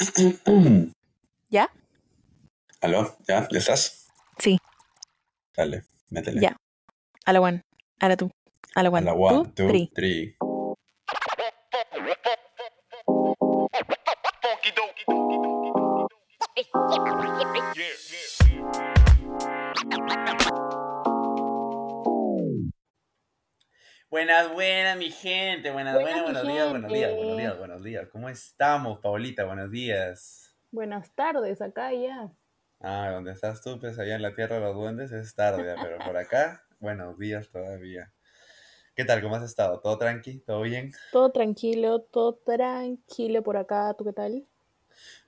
¿Ya? ¿Aló? ¿Ya? ¿Ya estás? Sí. Dale, métele. Ya. A la one. A la two. A la A one. la one, two, two, three. three. Buenas, buenas, mi gente. Buenas, Buenas, buenos días, buenos días, buenos días, buenos días. ¿Cómo estamos, Paulita? Buenos días. Buenas tardes, acá ya. Ah, donde estás tú, pues allá en la tierra de los duendes es tarde, pero por acá, buenos días todavía. ¿Qué tal? ¿Cómo has estado? ¿Todo tranqui? ¿Todo bien? Todo tranquilo, todo tranquilo por acá. ¿Tú qué tal?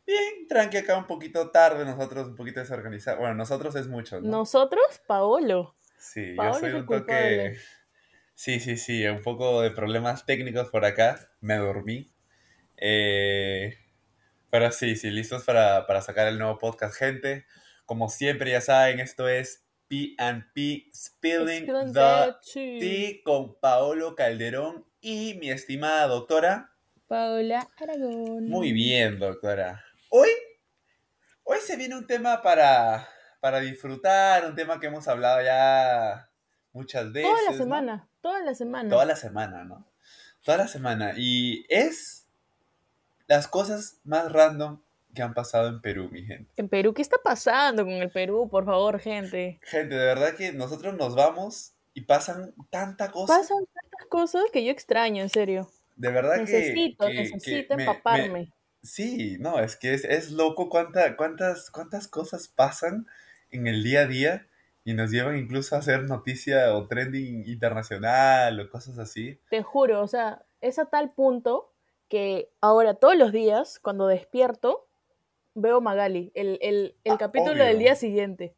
Bien, tranqui acá un poquito tarde, nosotros un poquito desorganizados. Bueno, nosotros es mucho, ¿no? Nosotros, Paolo. Sí, yo soy un toque... culpable. Sí, sí, sí, un poco de problemas técnicos por acá. Me dormí. Eh, Pero sí, sí, listos para, para sacar el nuevo podcast, gente. Como siempre, ya saben, esto es P&P Spilling Spilling the tea. Con Paolo Calderón y mi estimada doctora. Paola Aragón. Muy bien, doctora. Hoy, hoy se viene un tema para, para disfrutar, un tema que hemos hablado ya muchas veces. Toda la ¿no? Toda la semana. Toda la semana, ¿no? Toda la semana. Y es las cosas más random que han pasado en Perú, mi gente. En Perú, ¿qué está pasando con el Perú? Por favor, gente. Gente, de verdad que nosotros nos vamos y pasan tanta cosa. Pasan tantas cosas que yo extraño, en serio. de verdad que- Necesito, que, necesito me- empaparme. me- sí, no, es que es, es loco cuánta, cuántas, cuántas cosas pasan en el día a día y nos llevan incluso a hacer noticia o trending internacional o cosas así. Te juro, o sea, es a tal punto que ahora todos los días, cuando despierto, veo Magali, el, el, el Ah, capítulo obvio. del día siguiente.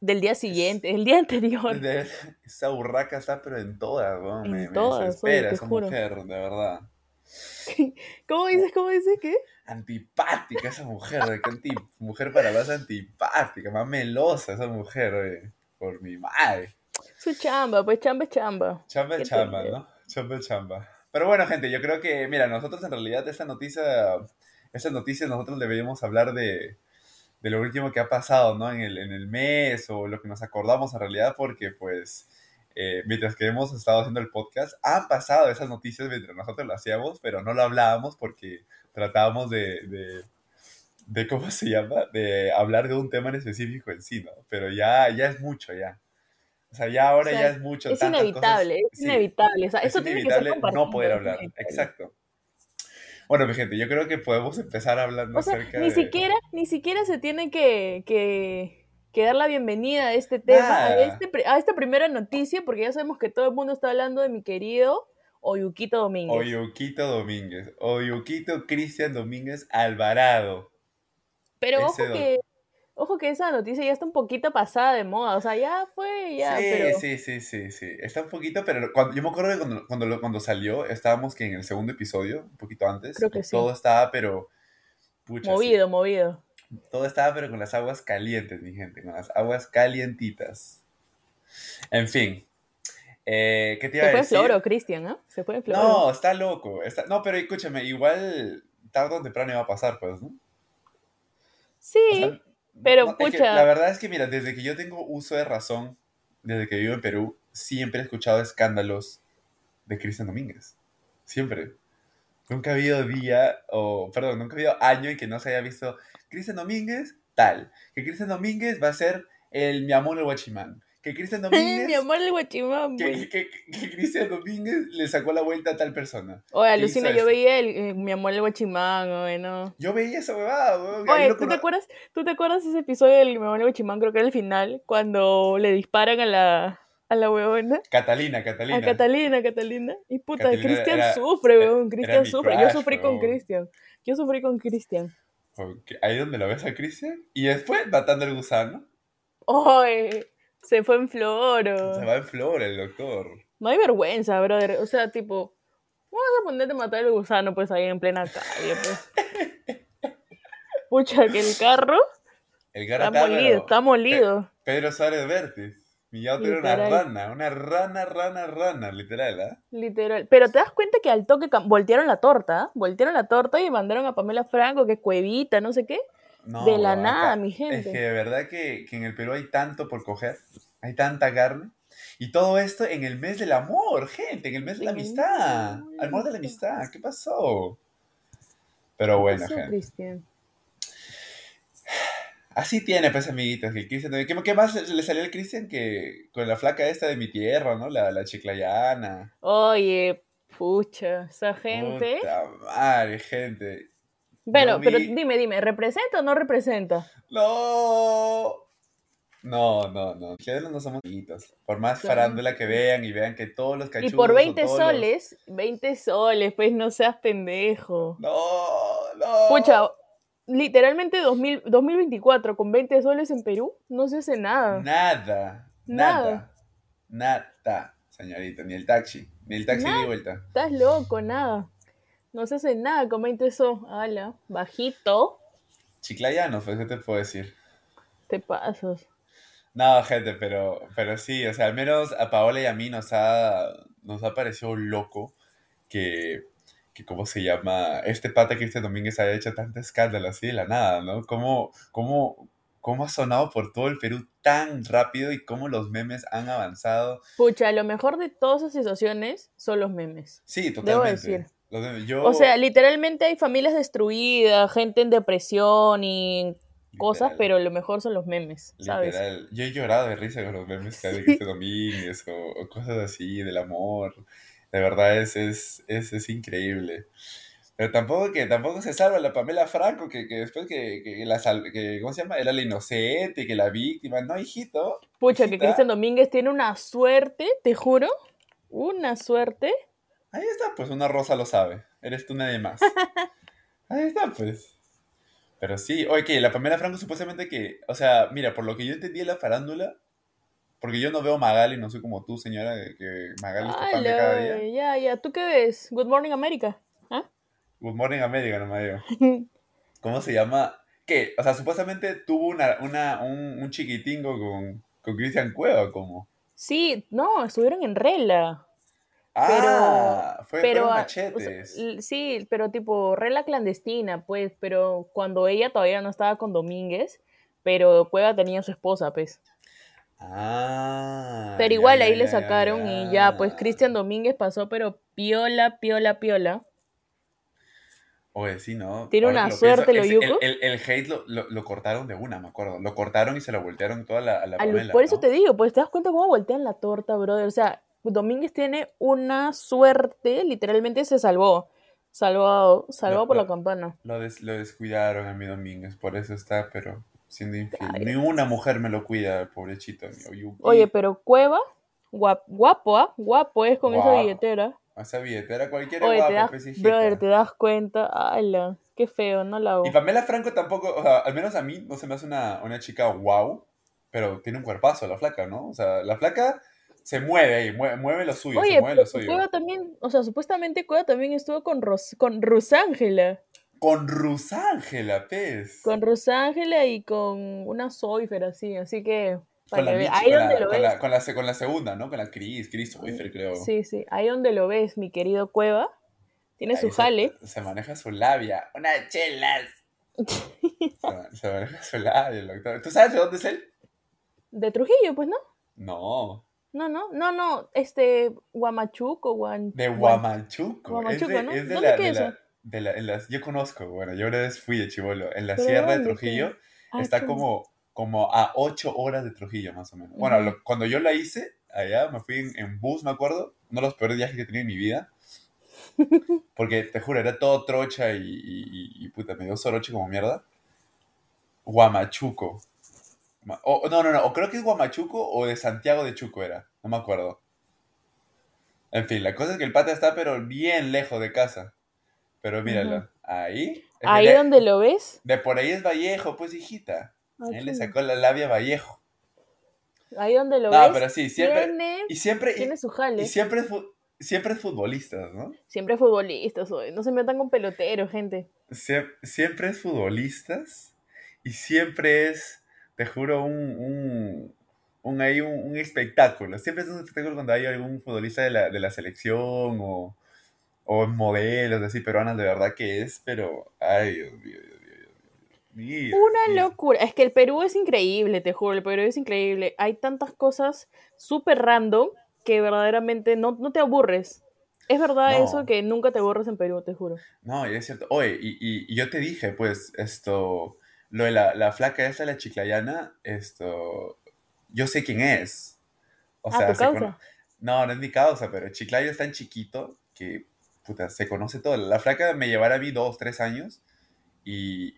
Del día siguiente, el día anterior. De- esa burraca está pero en todas, weón. En me, me todas, desespera oye, te esa juro. mujer, de verdad. ¿Cómo dices? ¿Cómo dices qué? Antipática esa mujer, que anti, mujer para más antipática, más melosa esa mujer, oye. Por mi madre. Su chamba, pues chamba es chamba. Chamba ¿Qué es chamba? ¿no? Chamba es chamba. Pero bueno, gente, yo creo que, mira, nosotros en realidad esta noticia, esta noticia nosotros deberíamos hablar de, de lo último que ha pasado, ¿no? En el, en el mes o lo que nos acordamos en realidad, porque pues eh, mientras que hemos estado haciendo el podcast, han pasado esas noticias mientras nosotros lo hacíamos, pero no lo hablábamos porque tratábamos de, de, de ¿cómo se llama? De hablar de un tema en específico en sí, ¿no? Pero ya, ya es mucho, ya. O sea, ya ahora O sea, ya es mucho. Es inevitable, cosas- es sí, inevitable. O sea, es eso tiene que ser no poder hablar. Exacto. Bueno, mi gente, yo creo que podemos empezar hablando O sea, acerca ni de... siquiera, ni siquiera se tiene que, que, que dar la bienvenida a este tema, a, este, a esta primera noticia, porque ya sabemos que todo el mundo está hablando de mi querido Oyuquito Domínguez. Oyuquito Domínguez. Oyuquito Cristian Domínguez Alvarado. Pero ojo que, ojo que esa noticia ya está un poquito pasada de moda, o sea, ya fue, ya, sí, pero... sí, sí, sí, sí. Está un poquito, pero cuando, yo me acuerdo que cuando, cuando, cuando salió, estábamos que en el segundo episodio, un poquito antes. Creo que sí. Todo estaba, pero... Pucha, sí. Movido, movido. Todo estaba, pero con las aguas calientes, mi gente. Con las aguas calientitas. En fin. Eh, ¿Qué te iba Se a fue en decir? floro, Cristian, ¿ah? Se fue floro. No, está loco. Está... No, pero escúchame, igual tarde o temprano iba a pasar, pues, ¿no? Sí, O sea, pero, no, es que pucha. la verdad es que, mira, desde que yo tengo uso de razón, desde que vivo en Perú, siempre he escuchado escándalos de Cristian Domínguez. Siempre. Nunca ha habido día, o perdón, nunca ha habido año en que no se haya visto Cristian Domínguez tal. Que Cristian Domínguez va a ser el mi amor el guachimán. Que Cristian Domínguez... mi amor el guachimán, que, que, que Cristian Domínguez le sacó la vuelta a tal persona. Oye, ¿Qué alucina, yo veía el, eh, mi amor el guachimán, oye, no. Yo veía esa huevada, weón. Oye, ¿tú te, acuerdas, ¿tú te acuerdas ese episodio del mi amor el guachimán? Creo que era el final, cuando le disparan a la, a la huevona. Catalina, Catalina. A Catalina, Catalina. Y puta, Cristian sufre, weón. Cristian sufre. Yo sufrí con. Cristian. Yo sufrí con Cristian. Ahí donde lo ves a Cristian. Y después matando al gusano. Oye, se fue en floro. Se va en flor el doctor. No hay vergüenza, brother. O sea, tipo, ¿cómo vas a ponerte a matar al gusano, pues, ahí en plena calle, pues? Pucha, que el carro El está molido, está molido. Pedro Suárez Vértiz. Mi auto era una rana, una rana, rana, rana, literal, ¿ah? Literal. Pero te das cuenta que al toque voltearon la torta, ¿ah? Voltearon la torta y mandaron a Pamela Franco, que es cuevita, no sé qué. No, De la acá- nada, mi Es que gente. de verdad que, que en el Perú hay tanto por coger, hay tanta carne. Y todo esto en el mes del amor, gente, en el mes de la amistad. amor, de la ¿qué amistad, ¿qué pasó? Pero bueno, gente. Cristian. Así tiene, pues, amiguitos, que el Cristian... ¿Qué, qué más le salió al Cristian que con la flaca esta de mi tierra, ¿no? La, la chiclayana. Oye, pucha, esa gente. Puta madre, gente. Bueno, pero dime, dime, ¿representa o no representa? No. No, no, no. Ustedes no somos amiguitos. Por más Claro. farándula que vean y vean que todos los Y cachudos... por o 20 todos los- soles, 20 soles, pues no seas pendejo. No, no. Pucha, literalmente 2000, 2024 con 20 soles en Perú no se hace nada. Nada. Nada. Nada. Nada, señorita. Ni el taxi. Ni el taxi Nada. de vuelta. Estás loco, nada. No se hace nada 20 soles. Ala, bajito, Chiclayano, pues, ¿qué te puedo decir? te pasas. No, gente, pero, pero sí, o sea, al menos a Paola y a mí nos ha, nos ha parecido loco que, que, ¿cómo se llama? Este pata Cristian Domínguez haya hecho tanto escándalo así de la nada, ¿no? ¿Cómo, cómo, cómo ha sonado por todo el Perú tan rápido y cómo los memes han avanzado? Pucha, lo mejor de todas esas situaciones son los memes. Sí, totalmente. decir. Yo, O sea, literalmente hay familias destruidas, gente en depresión y cosas, literal, pero lo mejor son los memes, ¿sabes? Literal. Yo he llorado de risa con los memes que hay de Domínguez o, o cosas así, del amor. De verdad es, es, es, es increíble. Pero tampoco que tampoco se salva la Pamela Franco, que, que después que, que la sal- que, ¿cómo se llama? Era la inocente, que la víctima. No, hijito. Pucha, que hijita. Cristian Domínguez tiene una suerte, te juro, una suerte. Ahí está, pues una rosa lo sabe. Eres tú nadie más. Ahí está, pues. Pero sí, oye, que la Pamela Franco supuestamente que, o sea, mira, por lo que yo entendí de la farándula, porque yo no veo Magali, no soy como tú, señora, que- Magali es tu de cada día. ya, ya, ¿tú qué ves? Good Morning America. ¿Ah? Good Morning America, no me digo. ¿Cómo se llama? ¿Qué? O sea, supuestamente tuvo una, una, un, un chiquitingo con, con Cristian Cueva, ¿cómo? Sí, no, estuvieron en regla. Ah, fue, pero ah, o machetes. sea, sí, pero tipo regla clandestina, pues, pero cuando ella todavía no estaba con Domínguez, pero Cueva tenía a su esposa, pues. ah. Pero igual ya, ahí le ya, sacaron y ya, pues Cristian Domínguez pasó, pero piola, piola, piola. Oye, sí, ¿no? Tiene Ahora una lo suerte, pienso, lo yuco. El, el, el hate lo, lo, lo cortaron de una, me acuerdo. Lo cortaron y se lo voltearon toda la, a la por eso ¿no? te digo, pues te das cuenta cómo voltean la torta, brother. O sea, Domínguez tiene una suerte, literalmente se salvó. Salvado, salvado por lo- la campana. Lo, des- lo descuidaron a mi Domínguez, por eso está, pero siendo infiel. Ay, Ni una mujer me lo cuida, pobrecito mío. Oye, pero Cueva, guap- guapo, ¿ah? Guapo es con esa billetera. Esa billetera cualquiera Oye, guapo, te das, pues, brother, te das cuenta. Ala, qué feo, no la hago. Y Pamela Franco tampoco, o sea, al menos a mí no se me hace una, una chica wow, pero tiene un cuerpazo la flaca, ¿no? O sea, la flaca se mueve ahí, mueve, mueve lo suyo, se Oye, mueve pero lo suyo. Cueva también, o sea, supuestamente Cueva también estuvo con, Ros con Rosángela. Con Rusángela, pez. Con Rosángela y con una Soifer así, así que... Con la, ahí con, donde la, lo con, ves. la, con, la, se- con la segunda, ¿no? Con la Cris, Cris Soifer, creo. Sí, sí, ahí donde lo ves, mi querido Cueva. Tiene Ahí su se- jale. Se, maneja su labia. Una chelas. se, ma- se maneja su labia, el doctor. ¿Tú sabes de dónde es él? De Trujillo, pues, ¿no? No, No, no, no, no, este, Guamachuco, Guan... de. Huamachuco, es de, ¿no? es de ¿Dónde la, queda de la, eso? de la- en las- yo conozco, bueno, yo una vez fui de chivolo. En la ¿Pero sierra de Trujillo Ah, está qué- como, como a 8 horas de Trujillo, más o menos. Bueno, lo- cuando yo la hice, allá me fui en, en bus, me acuerdo. Uno de los peores viajes que he tenido en mi vida. Porque te juro, era todo trocha y, y, y- y, puta, me dio soroche como mierda. Huamachuco. O, no, no, no, o creo que es Huamachuco o de Santiago de Chuco era, no me acuerdo. En fin, la cosa es que el pata está pero bien lejos de casa. Pero míralo, ahí. Ahí de, donde lo ves. de por ahí es Vallejo, pues hijita. Ah, Él le sacó la labia Vallejo. Ahí donde lo No, ves. pero sí, siempre. Tiene, Y siempre, tiene su jale. y siempre, es fu- siempre es futbolistas, ¿no? Siempre futbolistas hoy. No se metan con peloteros, gente. Sie- siempre es futbolistas y siempre es, te juro, un, un, un, hay un, un, espectáculo. Siempre es un espectáculo cuando hay algún futbolista de la, de la selección o, o modelos así peruanas, de verdad que es, pero, ay, Dios mío, Una locura. Es que el Perú es increíble, te juro, el Perú es increíble. Hay tantas cosas súper random que verdaderamente no, no te aburres. Es verdad eso que nunca te aburres en Perú, te juro. No, y es cierto. Oye, y, y, yo te dije, pues, esto, lo de la, la flaca esta, la chiclayana, esto, yo sé quién es. O ah, sea, ¿tu causa? No, no es mi causa, pero Chiclayo es tan chiquito que, puta, se conoce todo. La flaca me llevará a mí dos, tres años y,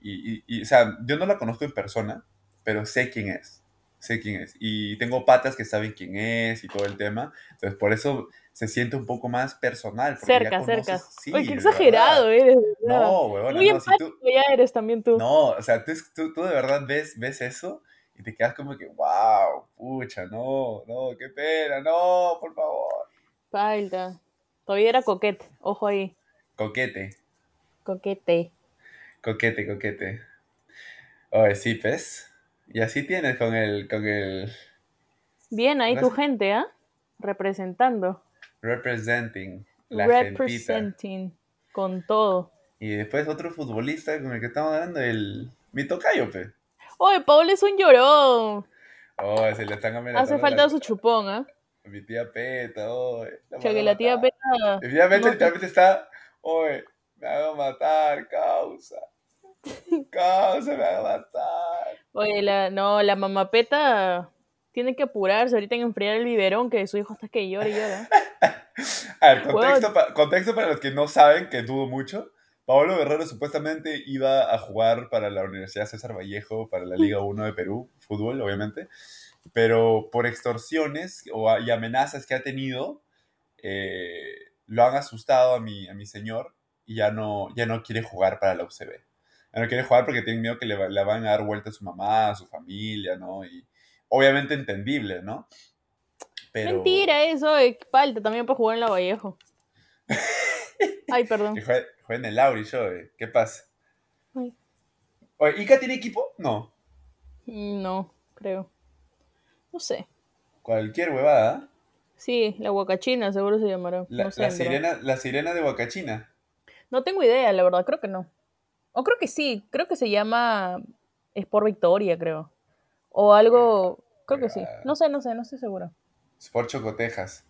y, o sea, yo no la conozco en persona, pero sé quién es. Sé quién es. Y tengo patas que saben quién es y todo el tema. Entonces, por eso se siente un poco más personal. Cerca, cerca. Sí, qué exagerado eres. No, huevón. Muy no, si tú, ya eres también tú. No, o sea, tú, tú, de verdad ves, ves eso y te quedas como que, wow, pucha, no, no, qué pena, no, por favor. Falta. Todavía era coquete, ojo ahí. Coquete. Coquete. Coquete, coquete. Oye, sí, pues. Y así tienes con el, con el... Bien, ahí tu gente, ¿ah? Representando. Representing. La Representing. Con todo. Y después otro futbolista con el que estamos hablando, el... Mi tocayo, pe. Oye, Paul es un llorón. Oh, se le están amenazando. Hace falta su chupón, ¿ah? Mi tía Peta, oye. que la tía Peta... Mi tía Peta literalmente está... Oye, me hago matar, causa. Causa, me hago matar. Oye, la, no, la mamapeta tiene que apurarse ahorita en enfriar el biberón que su hijo hasta que llora y llora. A ver, contexto, contexto para los que no saben, que dudo mucho. Pablo Guerrero supuestamente iba a jugar para la Universidad César Vallejo, para la Liga 1 de Perú, fútbol, obviamente, pero por extorsiones o, y amenazas que ha tenido, eh, lo han asustado a mi, a mi señor y ya no, ya no quiere jugar para la UCB. Ya no quiere jugar porque tiene miedo que le, le van a dar vuelta a su mamá, a su familia, ¿no? Y obviamente entendible, ¿no? Pero... Mentira eso, falta también para jugar en la Vallejo. Ay, perdón. Juegue, en el Lauri, yo, ¿qué pasa? Oye, ¿Ica tiene equipo? No. Mm, no, creo. No sé. Cualquier huevada. Sí, la Huacachina, seguro se llamará. La, sirena, la sirena de Huacachina. No tengo idea, la verdad, creo que no. O creo que sí, creo que se llama Sport Victoria, creo. O algo, creo que sí. No sé, no sé, no estoy seguro. Sport Chocotejas.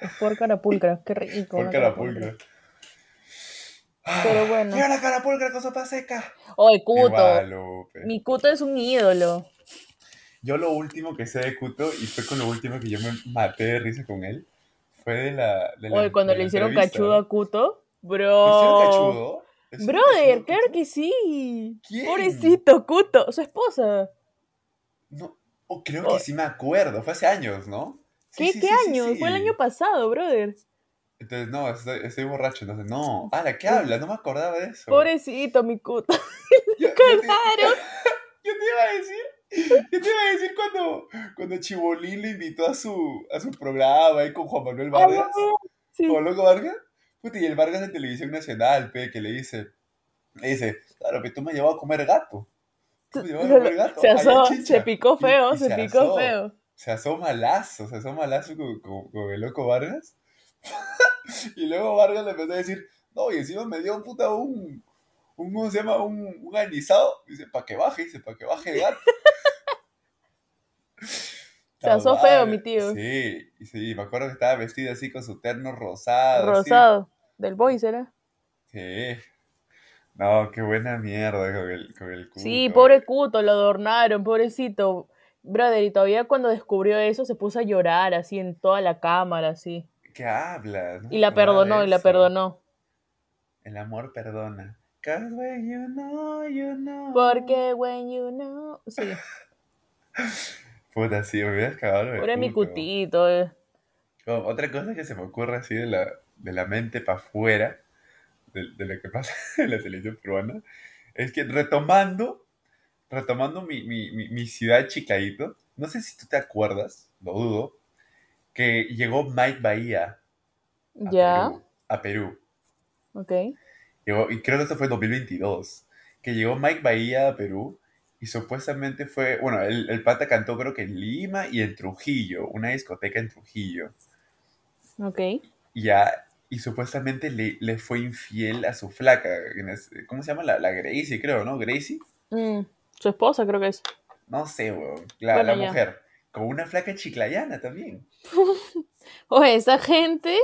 Sport Carapulcra, qué rico. Sport Carapulcra. Pero ah, bueno. Mira la carapulcra con sopa seca. Oye, Cuto. Mi Cuto es un ídolo. Yo lo último que sé de Cuto, y fue con lo último que yo me maté de risa con él, fue de la. De Oye, cuando le hicieron cachudo a Cuto. Bro. cachudo? Brother, claro que sí. ¿Quién? Pobrecito, Cuto, su esposa. No, oh, creo que sí me acuerdo. Fue hace años, ¿no? ¿Qué, ¿qué años? Fue el año pasado, brother. Entonces, no, estoy, borracho. Entonces, no. ¿de qué hablas? No me acordaba de eso. Pobrecito, mi Cuto. yo, yo, te, yo te iba a decir. Yo te iba a decir cuando, cuando Chibolín le invitó a su, a su programa ahí con Juan Manuel Vargas. Sí. ¿Con Loco Vargas? y el Vargas de Televisión Nacional, pe, que le dice, le dice, claro, que tú me. Tú me a comer gato. Se, asó, se picó feo, se, picó feo. Se asoma lazo, se asoma lazo con, con, el loco Vargas. y luego Vargas le empezó a decir, no, y encima me dio puta un, un ¿cómo se llama? Un, un anisado. Dice, para que baje, dice, para que baje el gato. Se asó feo, mi tío. Sí, sí, me acuerdo que estaba vestido así con su terno rosado. Rosado, del boys era. Sí. No, qué buena mierda con el, con el cuto. Sí, pobre cuto, lo adornaron, pobrecito. Brother, y todavía cuando descubrió eso se puso a llorar así en toda la cámara, así. ¿Qué hablas? y la perdonó, y la perdonó. El amor perdona. Cause when you know, you know. Porque when you know. Sí. Puta, sí, me hubieras cagado. Era mi cutito, eh. otra cosa que se me ocurre así de la, de la mente para afuera de, lo que pasa en la televisión peruana es que retomando, retomando mi, mi, mi, ciudad Chicadito, no sé si tú te acuerdas, lo dudo, que llegó Mike Bahía. A ya. Perú, a Perú. Ok. y creo que esto fue en 2022. Que llegó Mike Bahía a Perú y supuestamente fue, bueno, el, el pata cantó creo que en Lima y en Trujillo, una discoteca en Trujillo. Ok. Ya, y supuestamente le, le fue infiel a su flaca. ¿Cómo se llama? La, la Gracie, creo, ¿no? Gracie. Mm, su esposa creo que es. No sé, weón. La, la mujer. Con una flaca chiclayana también. o esa gente,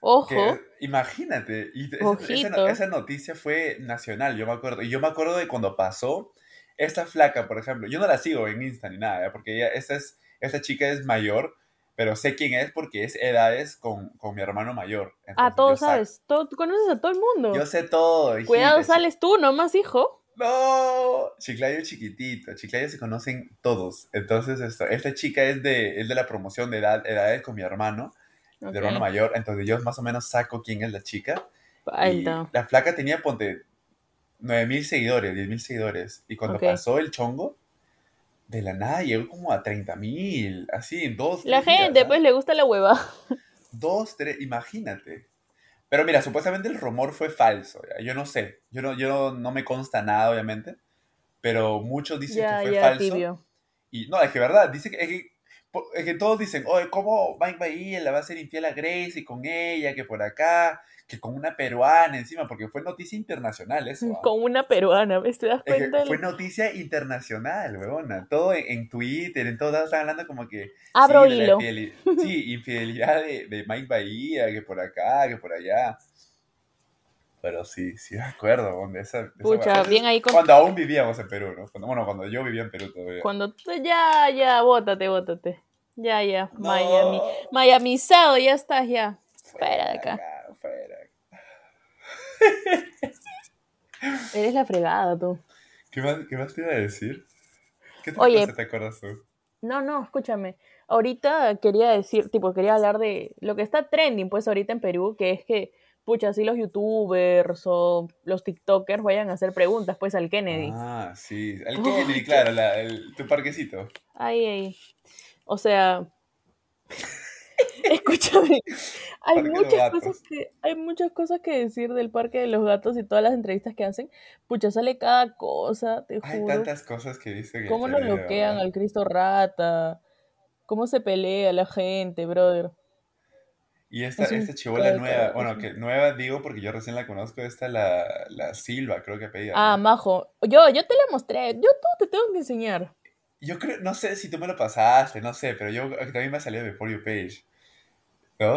ojo. imagínate, y esa, esa, noticia fue nacional, yo me acuerdo. Y yo me acuerdo de cuando pasó, esta flaca, por ejemplo, yo no la sigo en Insta ni nada, porque ella, esta, es, esta chica es mayor, pero sé quién es porque es edades con, con mi hermano mayor. ah, todo sabes, todo, tú conoces a todo el mundo. Yo sé todo. Cuidado, sales tú nomás, hijo. No, Chiclayo chiquitito, Chiclayo se conocen todos. Entonces, esto, esta chica es de, es de la promoción de edad, edades con mi hermano, de hermano mayor. Entonces, yo más o menos saco quién es la chica. Y la flaca tenía, ponte, 9000 seguidores, 10000 seguidores. Y cuando pasó el chongo, de la nada llegó como a 30.000, así, en dos. La gente, ¿ah? pues, le gusta la hueva. Dos, tres, imagínate. Pero mira, supuestamente el rumor fue falso. Yo no sé. Yo no, yo no me consta nada, obviamente. Pero muchos dicen que fue falso. Y no, es que verdad, dice que, es que, es que todos dicen, oye, ¿cómo Mike Bahía le va a ser infiel a Grace y con ella, que por acá? Que con una peruana encima, porque fue noticia internacional eso. ¿ah? Con una peruana, ¿ves? ¿Te das cuenta? fue noticia internacional, weona. Todo en, Twitter, en todos lados están hablando como que... Abro sí, hilo. sí, infidelidad de, Mike Bahía, que por acá, que por allá. Pero sí, sí me acuerdo, donde esa, Pucha, bien ahí con... Cuando aún vivíamos en Perú, ¿no? Cuando, bueno, cuando yo vivía en Perú todavía. Cuando ya, ya, bótate, bótate. Ya, ya, Miami. Miamizado, ya estás, ya. Fuera de acá. Eres la fregada, tú. ¿Qué más, qué más te iba a decir? ¿Qué te, Oye, te acuerdas tú? No, no, escúchame. Ahorita quería decir, tipo, quería hablar de lo que está trending, pues, ahorita en Perú, que es que, pucha, así los youtubers o los tiktokers vayan a hacer preguntas, pues, al Kennedy. Ah, sí, al Kennedy, claro, el, tu parquecito. Ay, ay. O sea, escúchame, hay muchas cosas que hay muchas cosas que decir del parque de los gatos y todas las entrevistas que hacen. Pucha, sale cada cosa, te juro. Hay tantas cosas que dicen. ¿Cómo nos bloquean al Cristo Rata? ¿Cómo se pelea la gente, brother? Y esta, esta chivola nueva, bueno, que nueva digo porque yo recién la conozco, esta la, la Silva, creo que pedía. Ah, majo. Yo, yo te la mostré, yo todo te tengo que enseñar. Yo creo, no sé si tú me lo pasaste, no sé, pero yo también me ha salido de For You Page.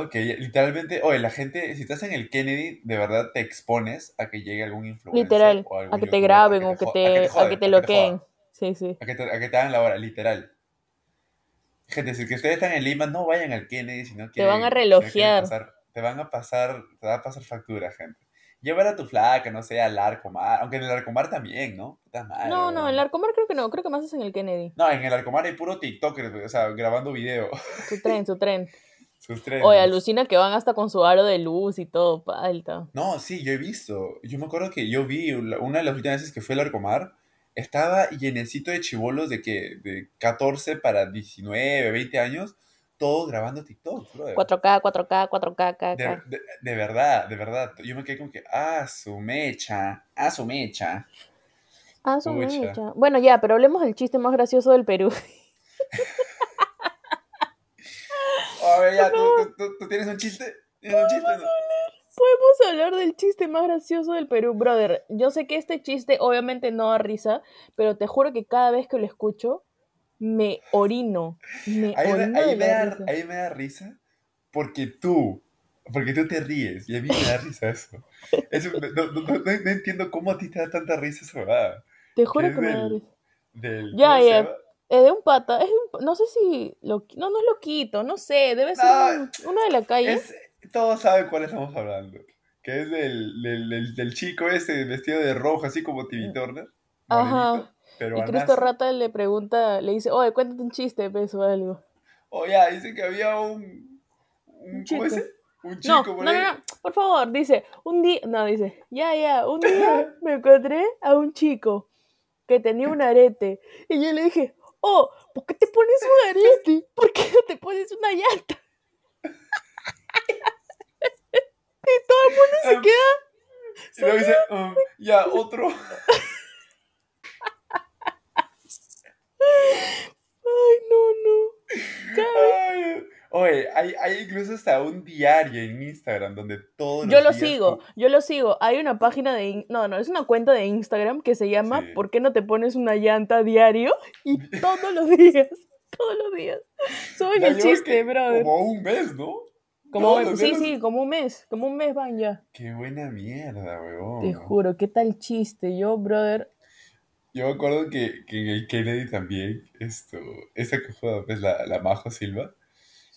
Que literalmente, oye, la gente, si estás en el Kennedy, de verdad te expones a que llegue algún influencer. Literal, a que te graben o que te, a que te, loqueen. Sí, sí. A que te, a que te hagan la hora, literal. Gente, si que ustedes están en Lima, no vayan al Kennedy, sino que... Te van a relojear. te van a pasar, te va a pasar factura, gente. Llevar a tu flaca, no sé, al Arcomar, aunque en el Arcomar también, ¿no? no, no, en el Arcomar creo que no, creo que más es en el Kennedy. No, en el Arcomar hay puro TikToker, o sea, grabando video. Su tren, su tren. Oye, alucina que van hasta con su aro de luz y todo, palta. No, sí, yo he visto. Yo me acuerdo que yo vi una de las últimas veces que fue el Arcomar, estaba llenecito de chivolos de que de 14 para 19, 20 años, todos grabando TikTok, 4K, 4K, 4K, K, de, de, verdad, de verdad. Yo me quedé como que, ah, su mecha, ah, su mecha. Ah, su mecha. Bueno, ya, pero hablemos del chiste más gracioso del Perú. A ver, ya, ¿tú, tienes un chiste? ¿Tienes un chiste? Podemos hablar del chiste más gracioso del Perú, brother. Yo sé que este chiste obviamente no da risa, pero te juro que cada vez que lo escucho, me orino. Me ahí, orino ahí, me da, ahí me da risa porque tú, porque tú te ríes y a mí me da risa eso. no, no, no, entiendo cómo a ti te da tanta risa eso, ¿verdad? Te juro que me da risa. Del, ya, ya. Es de un pata, es no sé si, lo, no, no es loquito, no sé, debe ser uno de la calle. todos saben cuál estamos hablando, que es del, del, del, chico ese vestido de rojo, así como Timmy Turner. Ajá. y Cristo Rata le pregunta, le dice, oye, cuéntate un chiste, peso, algo. Oye, dice que había un... ¿Un, chico. ¿Cómo es? Un chico no, por no, no, no, por favor, dice, un día, no, dice, ya, ya, un día me encontré a un chico que tenía un arete. Y yo le dije, oh, ¿por qué te pones un arete? ¿Por qué no te pones una llanta? y todo el mundo se ah. queda. Se y luego dice, um, ya, otro. Ay, no, no. Ay, hay, hay, incluso hasta un diario en Instagram donde todo Yo lo sigo, yo lo sigo. Hay una página de... No, no, es una cuenta de Instagram que se llama ¿Por qué no te pones una llanta diario? Y todos los días, todos los días. Soy el chiste, brother. Como un mes, ¿no? Como, sí, sí, como un mes, como un mes van ya. Qué buena mierda, weón. Te juro, qué tal chiste. Yo, brother, yo me acuerdo que, que, en el Kennedy también, esto, esta cojuda, pues la, la Majo Silva,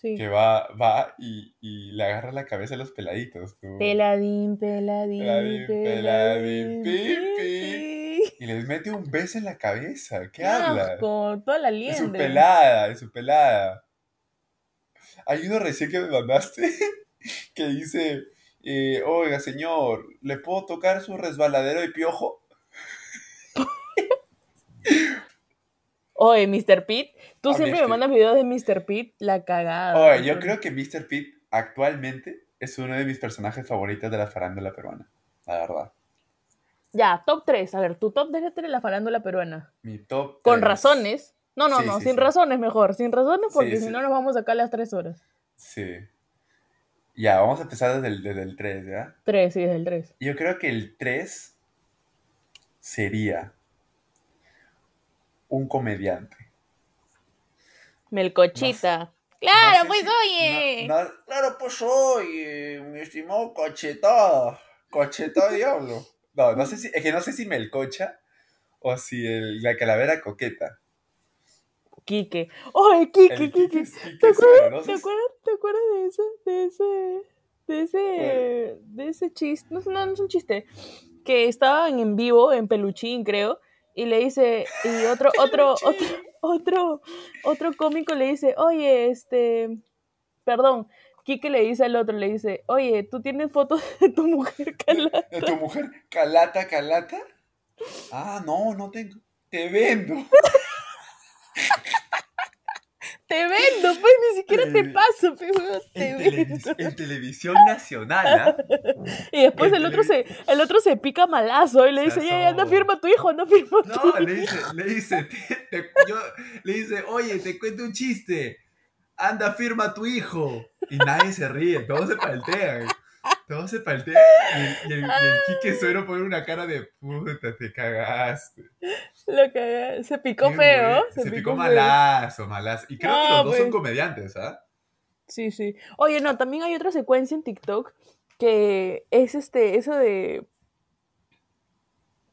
que va, va y, y, le agarra la cabeza a los peladitos. Peladín, peladín, peladín, peladín, pipi. Y les mete un beso en la cabeza. ¿Qué habla? Con toda la liendra. Es su pelada, es su pelada. Hay uno recién que me mandaste que dice, eh, oiga señor, ¿le puedo tocar su resbaladero de piojo? Oye, Mr. Pete, tú siempre me mandas videos de Mr. Pete, la cagada. Oye, yo creo que Mr. Pete actualmente es uno de mis personajes favoritos de la farándula peruana, la verdad. Ya, top 3. A ver, tu top 3 de la farándula peruana. Mi top 3. Con razones. No, no, no, sin razones mejor. Sin razones porque si no nos vamos acá a las 3 horas. Sí. Ya, vamos a empezar desde el, desde el 3, ¿ya? 3, sí, desde el 3. Yo creo que el 3 sería un comediante. Melcochita. claro, pues oye. claro, pues oye, mi estimado cocheta. Cocheta diablo. No, no sé si, es que no sé si Melcocha o si el, la calavera coqueta. Quique. ¡Oye, Quique, Quique! ¿Te, acuerdas, ¿te, acuerdas, ¿Te acuerdas de ese, de ese, de ese, de ese chiste? No, no, no es un chiste. Que estaban en vivo, en Peluchín, creo, y le dice, y otro, otro, otro, otro, otro cómico le dice, oye, este, perdón, Quique le dice al otro, le dice, oye, ¿tú tienes fotos de tu mujer calata? ¿De tu mujer calata, calata? Ah, no, no tengo. Te vendo. te vendo, pues ni siquiera te paso, pues, te en, vendo. en televisión nacional, ¿ah? Y después el otro, se, el otro se pica malazo y le dice, ya, anda firma a tu hijo, anda firma tu hijo. No, le dice, le dice, yo, le dice, oye, te cuento un chiste, anda firma tu hijo. Y nadie se ríe, todos se paltean. Todos se paltean y, el, y, el, Quique Suero pone una cara de puta, te cagaste. Lo que se picó feo. Se, picó, malazo, malazo. Y creo que los dos son pues. comediantes, ¿ah? Sí, sí. Oye, no, también hay otra secuencia en TikTok que es este, eso de.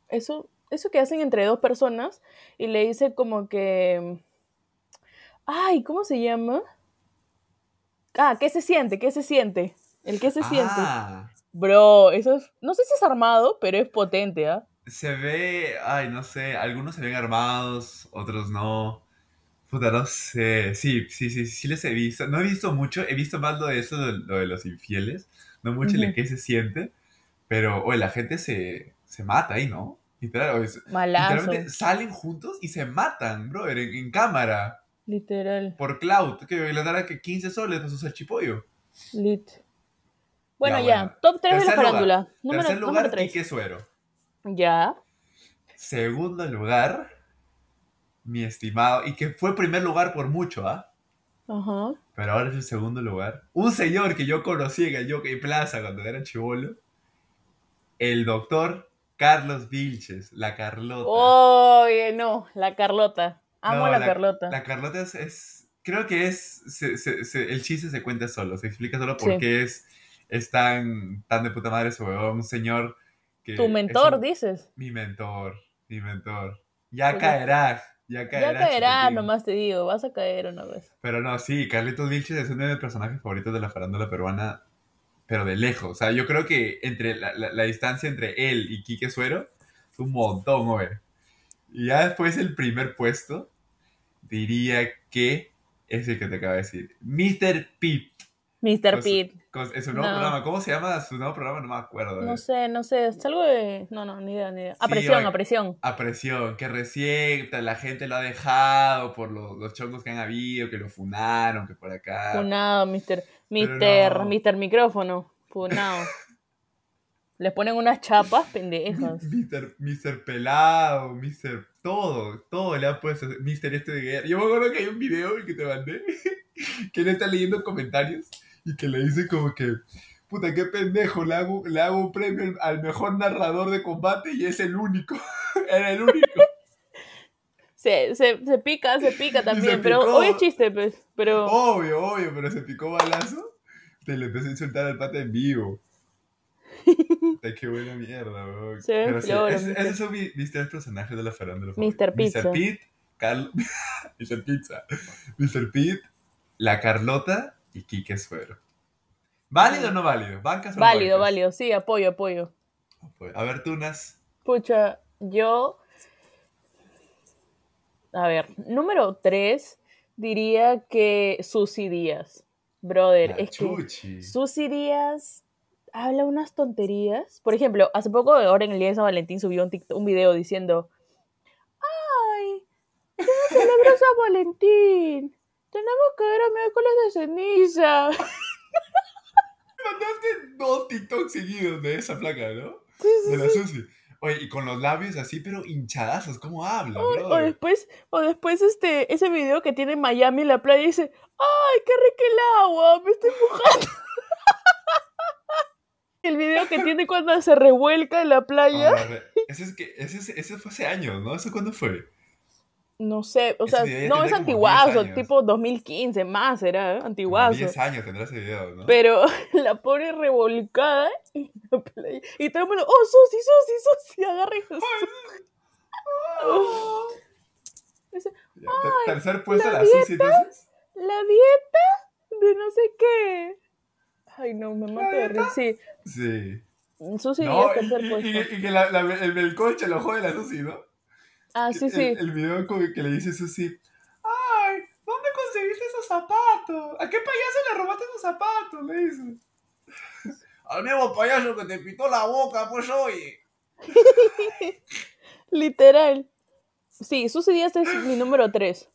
Eso, eso que hacen entre dos personas y le dice como que. Ay, ¿cómo se llama? Ah, ¿qué se siente? ¿Qué se siente? El que se siente. Ah. Bro, eso es. No sé si es armado, pero es potente, ¿ah? Se ve. Ay, no sé. Algunos se ven armados, otros no. Puta, no sé. Sí, sí, sí, sí les he visto. No he visto mucho. He visto más lo de eso, lo de los infieles. No mucho el que se siente. Pero, oye, la gente se, se mata ahí, ¿no? Literal, literalmente salen juntos y se matan, bro, en, cámara. Literal. Por cloud, que le dará que 15 soles para su salchipollo. Lit. Bueno, ya, top 3 de la farándula. Número, tercer lugar, Quique Suero. Ya. Segundo lugar, mi estimado, y que fue primer lugar por mucho, ¿ah? Ajá. Pero ahora es el segundo lugar. Un señor que yo conocí en el Jockey Plaza cuando era chivolo. El doctor Carlos Vilches, la Carlota. Oye, no, la Carlota. Amo la, Carlota. La Carlota es, creo que es, el chiste se cuenta solo, se explica solo por qué es es tan, tan de puta madre ese huevón, un señor que... Tu mentor, dices. Mi mentor, mi mentor. Ya caerá, ya caerá. Ya caerá, nomás te digo, vas a caer una vez. Pero no, sí, Carlitos Vilches es uno de mis personajes favoritos de la farándula peruana, pero de lejos. O sea, yo creo que entre la, la, distancia entre él y Quique Suero es un montón, güey. Y ya después el primer puesto, diría que es el que te acabo de decir. Mr. Pete. Mr. Pete. Es su nuevo programa. ¿Cómo se llama su nuevo programa? No me acuerdo. No sé, no sé. Es algo de. No, no, ni idea, ni idea. A presión, a presión. A presión. Que recién la gente lo ha dejado por los, los chongos que han habido, que lo funaron, que por acá. Funado, Mr. Mr. Mr. Micrófono. Funado. Les ponen unas chapas pendejas. Mr. Mister Pelado, Mr. Todo, todo le ha puesto. Mr. Este de guerra. Yo me acuerdo que hay un video que te mandé que él está leyendo comentarios y que le dice como que, puta, qué pendejo, le hago, le hago un premio al mejor narrador de combate y es el único. Era el único. Se, se, se pica, se pica también, pero hoy es chiste, pues. Pero... Obvio, obvio, pero se picó balazo. Te le empezó a insultar al pata en vivo. Ay, qué buena mierda, bro. Se ven sí, flores, es- Mr. esos son mis, mis tres personajes de la farándula. Mr. Pizza. Mr. Pete, Carl... Mr. Pizza. Mr. Pete, la Carlota y Quique Suero. ¿Válido o no válido? ¿Bancas o no Válido, bancas? válido, sí, apoyo, apoyo. A ver, Tunas. Pucha, yo. A ver, número 3 diría que Susy Díaz. Brother, La es que Chuchi. Susy Díaz habla unas tonterías. Por ejemplo, hace poco, ahora en el día de San Valentín, subió un, TikTok- un video diciendo: ¡Ay! ¿Qué no celebra San Valentín? Tenemos que ver a miércoles de ceniza. Mandaste dos TikToks seguidos de esa placa, ¿no? Sí, sí, De la sí. Susi. Oye, y con los labios así, pero hinchadazos. ¿Cómo habla, O, o después, o después este, ese video que tiene en Miami en la playa y dice, ¡ay, qué rica el agua! Me estoy mojando. el video que tiene cuando se revuelca en la playa. Ahora, ese, es que, ese, es- ese fue hace años, ¿no? ¿Eso cuándo fue? No sé, o Ese sea, no es antiguazo, 10 años. tipo 2015, más era, ¿eh? Antiguazo. 10 años tendrá ese video, ¿no? Pero la pone revolcada en la playa. Y todo el mundo, ¡oh, Susi, Susi, Susi! Agarra y ter- Tercer puesto la la Susi, entonces. la dieta de no sé qué. Ay, no, me mato de risa. Sí, Sí. Susi No, y, tercer y- puesto. y- y que la, la, el melcoche lo jode la Susi, ¿no? Ah, sí, El- sí. El, video como que le dice Susi, ¡ay! ¿Dónde conseguiste esos zapatos? ¿A qué payaso le robaste esos zapatos? Le dice. Al mismo payaso que te pitó la boca, pues oye. Literal. Sí, Susi Díaz es mi número 3.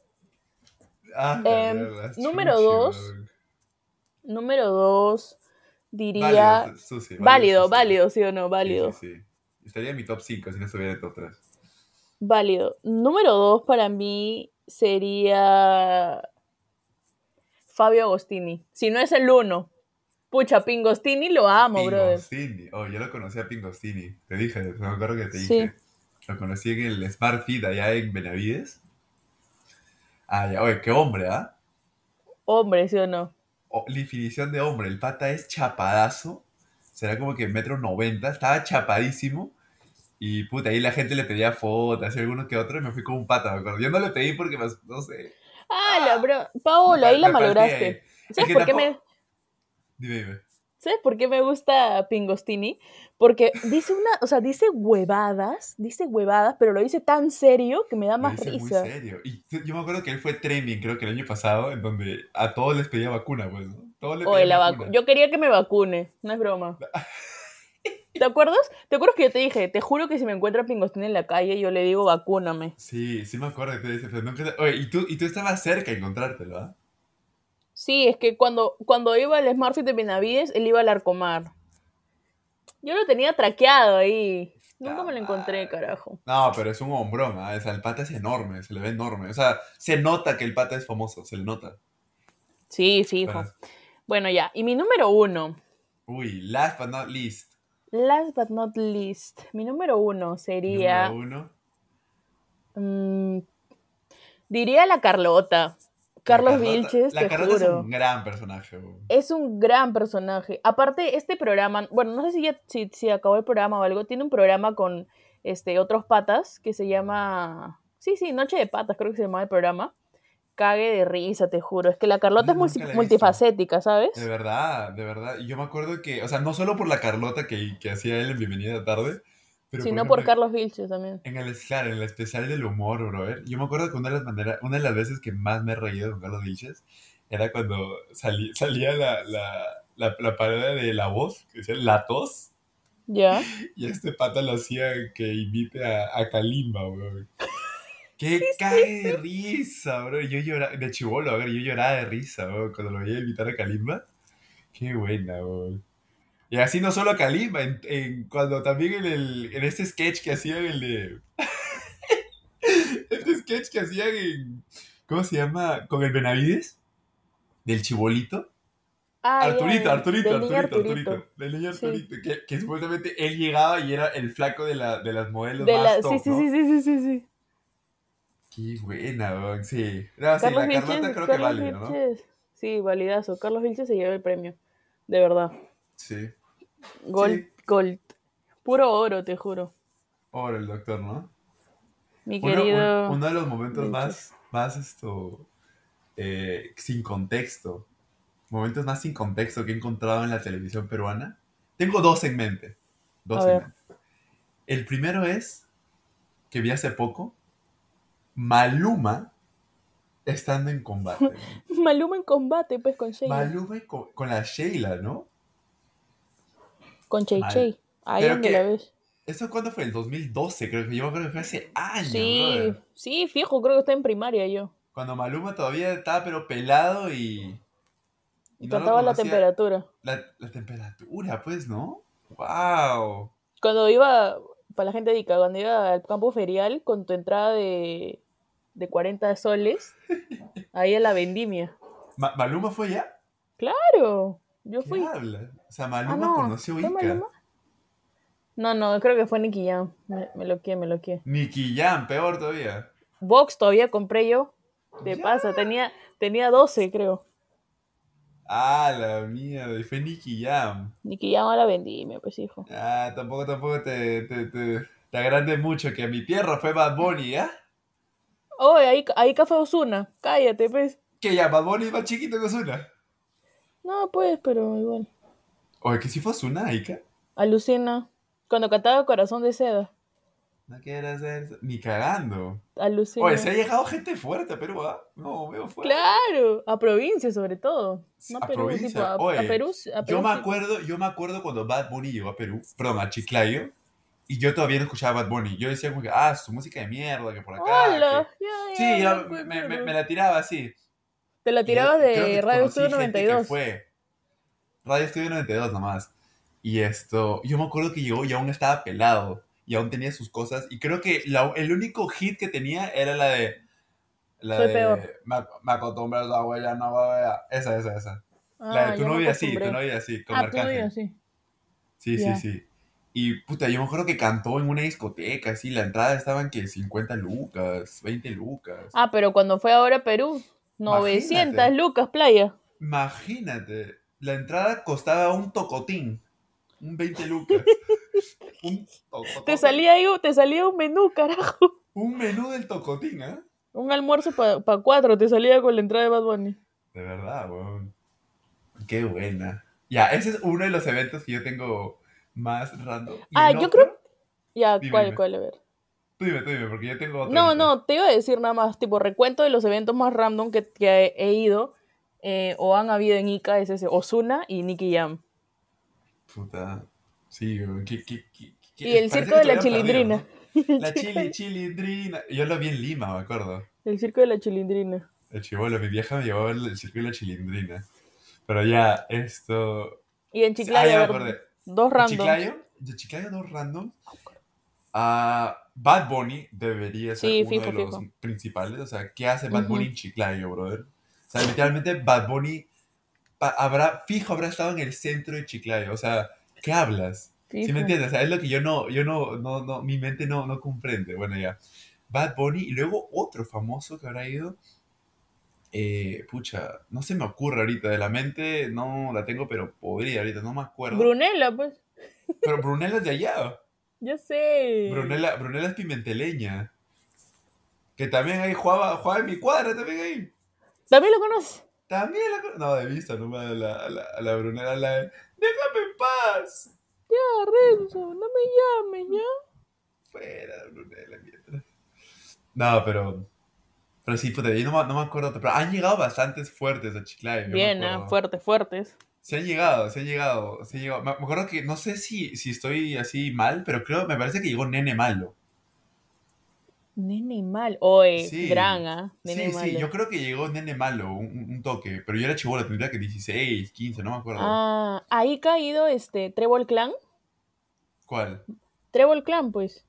Ah, Em, la número chuchi, dos, weón. Número 2, diría... Válido, Susi, Válido, Susi. válido, ¿sí o no? Sí, Válido. sí, sí. Estaría en mi top 5 si no estuviera en top 3. Válido. Número 2 para mí sería Fabio Agostini. Si no es el 1. Pucha, Pingostini lo amo, brother. Pingostini. Oh, yo lo conocí a Pingostini. Te dije, me acuerdo que te Sí. dije. Lo conocí en el Smart Fit allá en Benavides. Ah, ya, oye, qué hombre, ¿ah? Hombre, ¿sí o no? Oh, definición de hombre. El pata es chapadazo. Será como que metro noventa. Estaba chapadísimo. Y puta, ahí la gente le pedía fotos, así algunos que otros, y me fui como un pata, me acuerdo. Yo no le pedí porque, me- no sé. Ah, la bro. Paola, ahí la malograste. ¿Sabes por qué me.? Dime, dime. ¿Sabes por qué me gusta Pingostini? Porque dice una, o sea, dice huevadas, dice huevadas, pero lo dice tan serio que me da Lo más muy risa. serio. Y yo me acuerdo que él fue trending, creo que el año pasado, en donde a todos les pedía vacuna, pues, ¿no? Todos la vacuna. vacu- Yo quería que me vacune, no es broma. ¿Te acuerdas? ¿Te acuerdas que yo te dije, te juro que si me encuentro a Pingostini en la calle, yo le digo vacúname? Sí, sí me acuerdo que te pero nunca... Oye, y tú, y tú estabas cerca de encontrártelo, ¿ah? Sí, es que cuando, cuando iba al Smartfit de Benavides, él iba al Arcomar. Yo lo tenía traqueado ahí. Nunca me lo encontré, carajo. No, pero es un hombrón, ¿ah? O sea, el pata es enorme, se le ve enorme. O sea, se nota que el pata es famoso, se le nota. Sí, fijo. Pero- Bueno, ya. Y mi número uno. Uy, last but not least. Last but not least. Mi número uno sería. Número uno. mm, diría la Carlota. Carlos Carlota- Vilches, La te Carlota es un gran personaje. Es un gran personaje. Aparte, este programa, bueno, no sé si ya si, si acabó el programa o algo, tiene un programa con este otros patas que se llama. Sí, sí, Noche de Patas, creo que se llama el programa. Cague de risa, te juro. Es que la Carlota Yo es multi- multifacética, ¿sabes? De verdad, de verdad. Yo me acuerdo que, o sea, no solo por la Carlota que, que hacía él en Bienvenida Tarde, pero Sino por ejemplo, Carlos Vilches también. En el, claro, en el especial del humor, brother. Yo me acuerdo que una de las maneras, una de las veces que más me he reído con Carlos Vilches era cuando salí- salía la, la, la, la parodia de La Voz, que decía La Tos, ¿Ya? y este pata lo hacía que imite a, a Kalimba, bro. ¡Qué cae de risa, bro! Yo lloraba, de chivolo, a ver, yo lloraba de risa, bro, cuando lo veía imitar a Kalimba. ¡Qué buena, bro! Y así no solo a Kalimba, en, en- cuando también en, el, en este sketch que hacían el de... este sketch que hacían en... ¿Cómo se llama? ¿Con el Benavides? del chibolito. Arturito, Arturito, Arturito, Arturito, Del niño Arturito. Que, que, supuestamente él llegaba y era el flaco de, la, de las modelos de más top, sí, sí, sí, sí, sí, sí. Qué buena, sí. No, sí, la Carlota creo que vale, ¿no? Sí, validazo. Carlos Vilches se lleva el premio. De verdad. Sí. Gold, gold. Puro oro, te juro. Oro el doctor, ¿no? Mi querido. uno de los momentos más, más esto, eh, sin contexto, momentos más sin contexto que he encontrado en la televisión peruana. Tengo dos en mente. Dos en mente. El primero es que vi hace poco Maluma estando en combate. Maluma en combate, pues con Sheila. Maluma con, la Sheila, ¿no? Con Chey Chey. Ahí donde la ves. ¿Eso cuándo fue? El 2012, creo que yo creo que fue hace años. Sí, sí, fijo, creo que está en primaria yo. Cuando Maluma todavía estaba pero pelado y... y Trataba la temperatura. La, la, temperatura, pues, ¿no? ¡Wow! Cuando iba, para la gente dica, cuando iba al campo ferial con tu entrada de, de 40 soles, ahí a la vendimia. ¿Maluma fue ya? Claro, yo ¿Qué fui. Habla? O sea, Maluma ah, conoció a Ica. No, no, creo que fue Nicky Jam. Me, me lo quié, me lo quié. Nicky Jam, peor todavía. Box todavía compré yo. De pasa, tenía, tenía 12, creo. Ah, la mierda, fue Nicky Jam. Nicky Jam a la vendimia, pues hijo. Ah, tampoco, tampoco te, te, te, te agrande mucho que mi tierra fue Bad Bunny, ¿ya? Oh, ahí, ahí fue Osuna. Cállate, pues. ¿Qué ya? ¿Bad Bunny es más chiquito que Osuna? No, pues, pero igual. Oye, que si fue Osuna, Ica. Alucina. Cuando cantaba Corazón de Seda. No quiero hacer. Ni cagando. Alucina. Oye, se ha llegado gente fuerte a Perú, ¿ah? No, veo fuerte. Claro, a provincia sobre todo. No a, Perú, provincia. Tipo, a, Oye, a, Perú, yo, me acuerdo, yo me acuerdo cuando Bad Bunny llegó a Perú, perdón, a Chiclayo, y yo todavía no escuchaba Bad Bunny. Yo decía como que, ah, su música de mierda, que por acá. Hola. sí, yo me, me, la tiraba así. Te la tirabas de Radio Estudio 92. Fue. Radio Estudio 92 nomás. Y esto, yo me acuerdo que llegó y aún estaba pelado. Y aún tenía sus cosas. Y creo que el único hit que tenía era la de. La Soy de. Peor. Me, me acostumbro a huella, no a Esa, esa, esa. la de ah, tu novia sí, tu novia sí, con ah, tu novia sí. Sí, sí, sí. Y puta, yo me acuerdo que cantó en una discoteca, así, la entrada estaban que 50 lucas, 20 lucas. Ah, pero cuando fue ahora a Perú, 900 lucas, playa. Imagínate, la entrada costaba un tocotín. Un 20 lucas. un Te salía, ahí, te salía un menú, carajo. Un menú del tocotín, ¿eh? Un almuerzo para cuatro te salía con la entrada de Bad Bunny. De verdad, weón. Qué buena. Ya, ese es uno de los eventos que yo tengo más random. Ah, yo creo. Ya, ¿cuál, cuál? A ver. Tú dime, tú dime, porque yo tengo otro. No, no, te iba a decir nada más, tipo, recuento de los eventos más random que, que he ido eh, o han habido en Ica es ese Osuna y Nicky Jam. Puta. Sí, ¿qué, qué, qué, Y el circo de la chilindrina. La chili, chilindrina. Yo lo vi en Lima, me acuerdo. El circo de la chilindrina. El chivolo, mi vieja me llevaba el circo de la chilindrina. Pero ya, esto. Y en Chiclayo, ah, dos random. Chiclayo, de Chiclayo, dos random. Uh, Bad Bunny debería ser uno de los principales. O sea, ¿qué hace Bad Bunny en Chiclayo, brother? O sea, literalmente Bad Bunny habrá, fijo, habrá estado en el centro de Chiclayo. O sea, ¿qué hablas? ¿Sí me entiendes? O sea, es lo que yo no, yo no, no, no mi mente no, no comprende. Bueno, ya. Bad Bunny y luego otro famoso que habrá ido. Eh, pucha, no se me ocurre ahorita. De la mente no la tengo, pero podría ahorita, no me acuerdo. Brunella, pues. Pero Brunella es de allá. Ya sé. Brunella, Brunella es pimenteleña. Que también ahí jugaba, jugaba en mi cuadra también ahí. ¿También lo conoces? También la conoces. No, de vista nomás la, a la, la Brunella. La, Déjame en paz. Ya, Renzo, no me llames, ¿ya? Fuera, Brunella, mientras. No, pero. Pero sí, puta, yo no, no, me acuerdo. Pero han llegado bastantes fuertes a Chiclayo. Bien, ah, fuertes, fuertes. Se han llegado, se han llegado, se han llegado. Me acuerdo que, no sé si, si estoy así mal, pero creo, me parece que llegó Nene Malo. Nene Malo, oye, sí. gran, ¿ah? sí, sí, yo creo que llegó Nene Malo, un, toque, pero yo era chivola, tendría que 16, 15, no me acuerdo. Ah, ahí caído este, Trébol Clan. ¿Cuál? Trébol Clan, pues.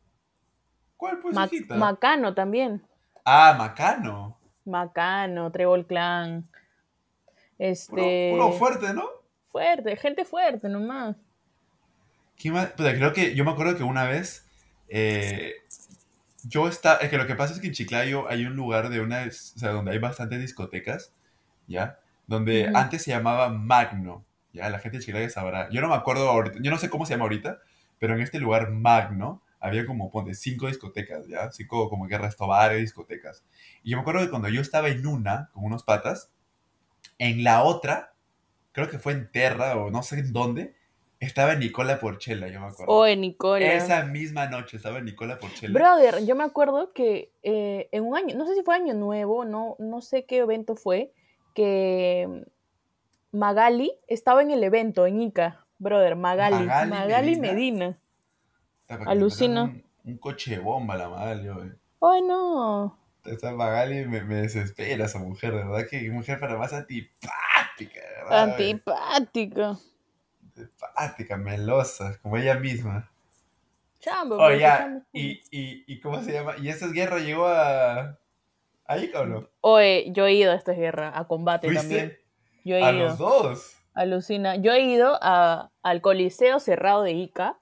¿Cuál, pues, Macano también. Ah, Macano. Macano, Trébol Clan. Este... Uno, fuerte, ¿no? Fuerte, gente fuerte nomás. creo que yo me acuerdo que una vez eh, yo está, es que lo que pasa es que en Chiclayo hay un lugar de una, o sea, donde hay bastantes discotecas, ¿ya? Donde antes se llamaba Magno, ¿ya? La gente de Chiclayo sabrá. Yo no me acuerdo ahorita, yo no sé cómo se llama ahorita, pero en este lugar Magno había como, ponte, cinco discotecas, ¿ya? Cinco como que bares, discotecas. Y yo me acuerdo que cuando yo estaba en una, con unos patas, en la otra, creo que fue en Terra o no sé en dónde, estaba Nicola Porchela, yo me acuerdo. Oh, en Nicola. Esa misma noche estaba Nicola Porchela. Brother, yo me acuerdo que eh, en un año, no sé si fue año nuevo, no, no sé qué evento fue, que Magali estaba en el evento en Ica. Brother, Magali. Magali, Medina. Alucina. Un, coche bomba la Magali, hoy. Ay, no. Esta Magali me, me, desespera esa mujer, de verdad que mujer para más antipática, ¿verdad? Antipática simpática, melosa, como ella misma. Chambo, oh, ya. ¿Y, y, ¿Y cómo se llama? ¿Y esa guerra llegó a. ahí o no? Oye, yo he ido a esta guerra, a combate también. Yo he ¿A ido. los dos? Alucina. Yo he ido a, al Coliseo Cerrado de Ica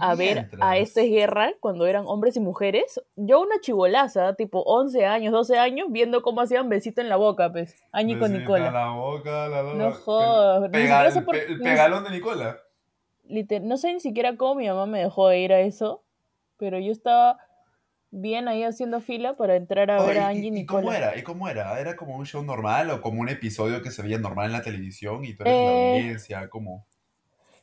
a ver a esta guerra cuando eran hombres y mujeres. Yo una chivolaza, tipo 11 años, 12 años, viendo cómo hacían besito en la boca, pues. Añi con Nicola. la boca, la, No jodas. el, pegalón de Nicola. no sé ni siquiera cómo mi mamá me dejó ir a eso, pero yo estaba bien ahí haciendo fila para entrar a ver a Angie y Nicola. ¿Y cómo era? ¿Y cómo era? ¿Era como un show normal o como un episodio que se veía normal en la televisión y tú eres la eh, audiencia? ¿Cómo?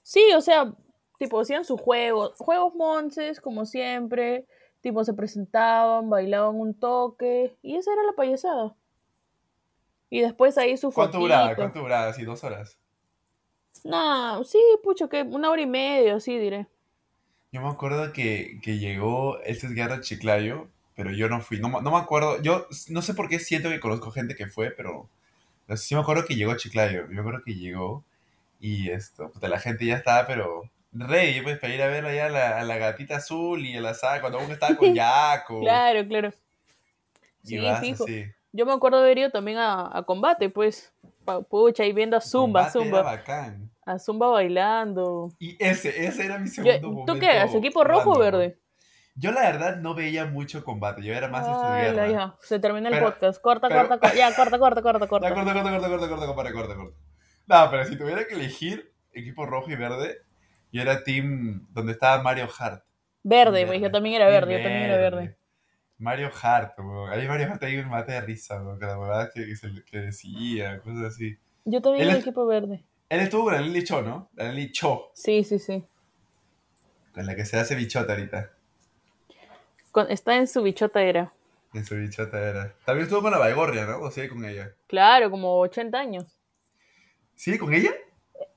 Sí, o sea, tipo, hacían sus juegos, juegos monces, como siempre, tipo, se presentaban, bailaban un toque, y esa era la payasada. Y después ahí su ¿Cuánto duraba? ¿Cuánto duraba? ¿Así dos horas? No, sí, pucho, que una hora y media, sí, diré. Yo me acuerdo que, que llegó este Guerra Chiclayo, pero yo no fui, no, no, me acuerdo, yo no sé por qué siento que conozco gente que fue, pero sí me acuerdo que llegó a Chiclayo, yo me acuerdo que llegó y esto, pues la gente ya estaba, pero rey, pues, para ir a ver allá a la, a la gatita azul y a la saga cuando uno estaba con Yaco. claro, claro. Sí, fijo. Yo me acuerdo de haber ido también a, a combate, pues. Pucha, ahí viendo a Zumba, Zumba. Era bacán. A Zumba bailando. Y ese, ese era mi segundo momento. ¿Tú qué eras? ¿Equipo rojo o verde? Yo la verdad no veía mucho combate, yo era más estudiante. Ya, se termina el podcast. Corta, corta, corta. Ya, corta, corta, corta, corta. Ya, corta, corta, corta, corta, corta, corta, corta, corta. No, pero si tuviera que elegir equipo rojo y verde, yo era team donde estaba Mario Hart. Verde, güey, yo también era verde, yo también era verde. Mario Hart, güey. Ahí Mario Hart ahí un mate de risa, güey, la verdad que, que decía, cosas así. Yo también era equipo verde. Él estuvo con Lili Cho, ¿no? La Lili Cho. Sí, sí, sí. Con la que se hace bichota ahorita. está en su bichota era. En su bichota era. También estuvo con la Baigorria, ¿no? ¿O sigue con ella? Claro, como 80 años. ¿Sigue con ella?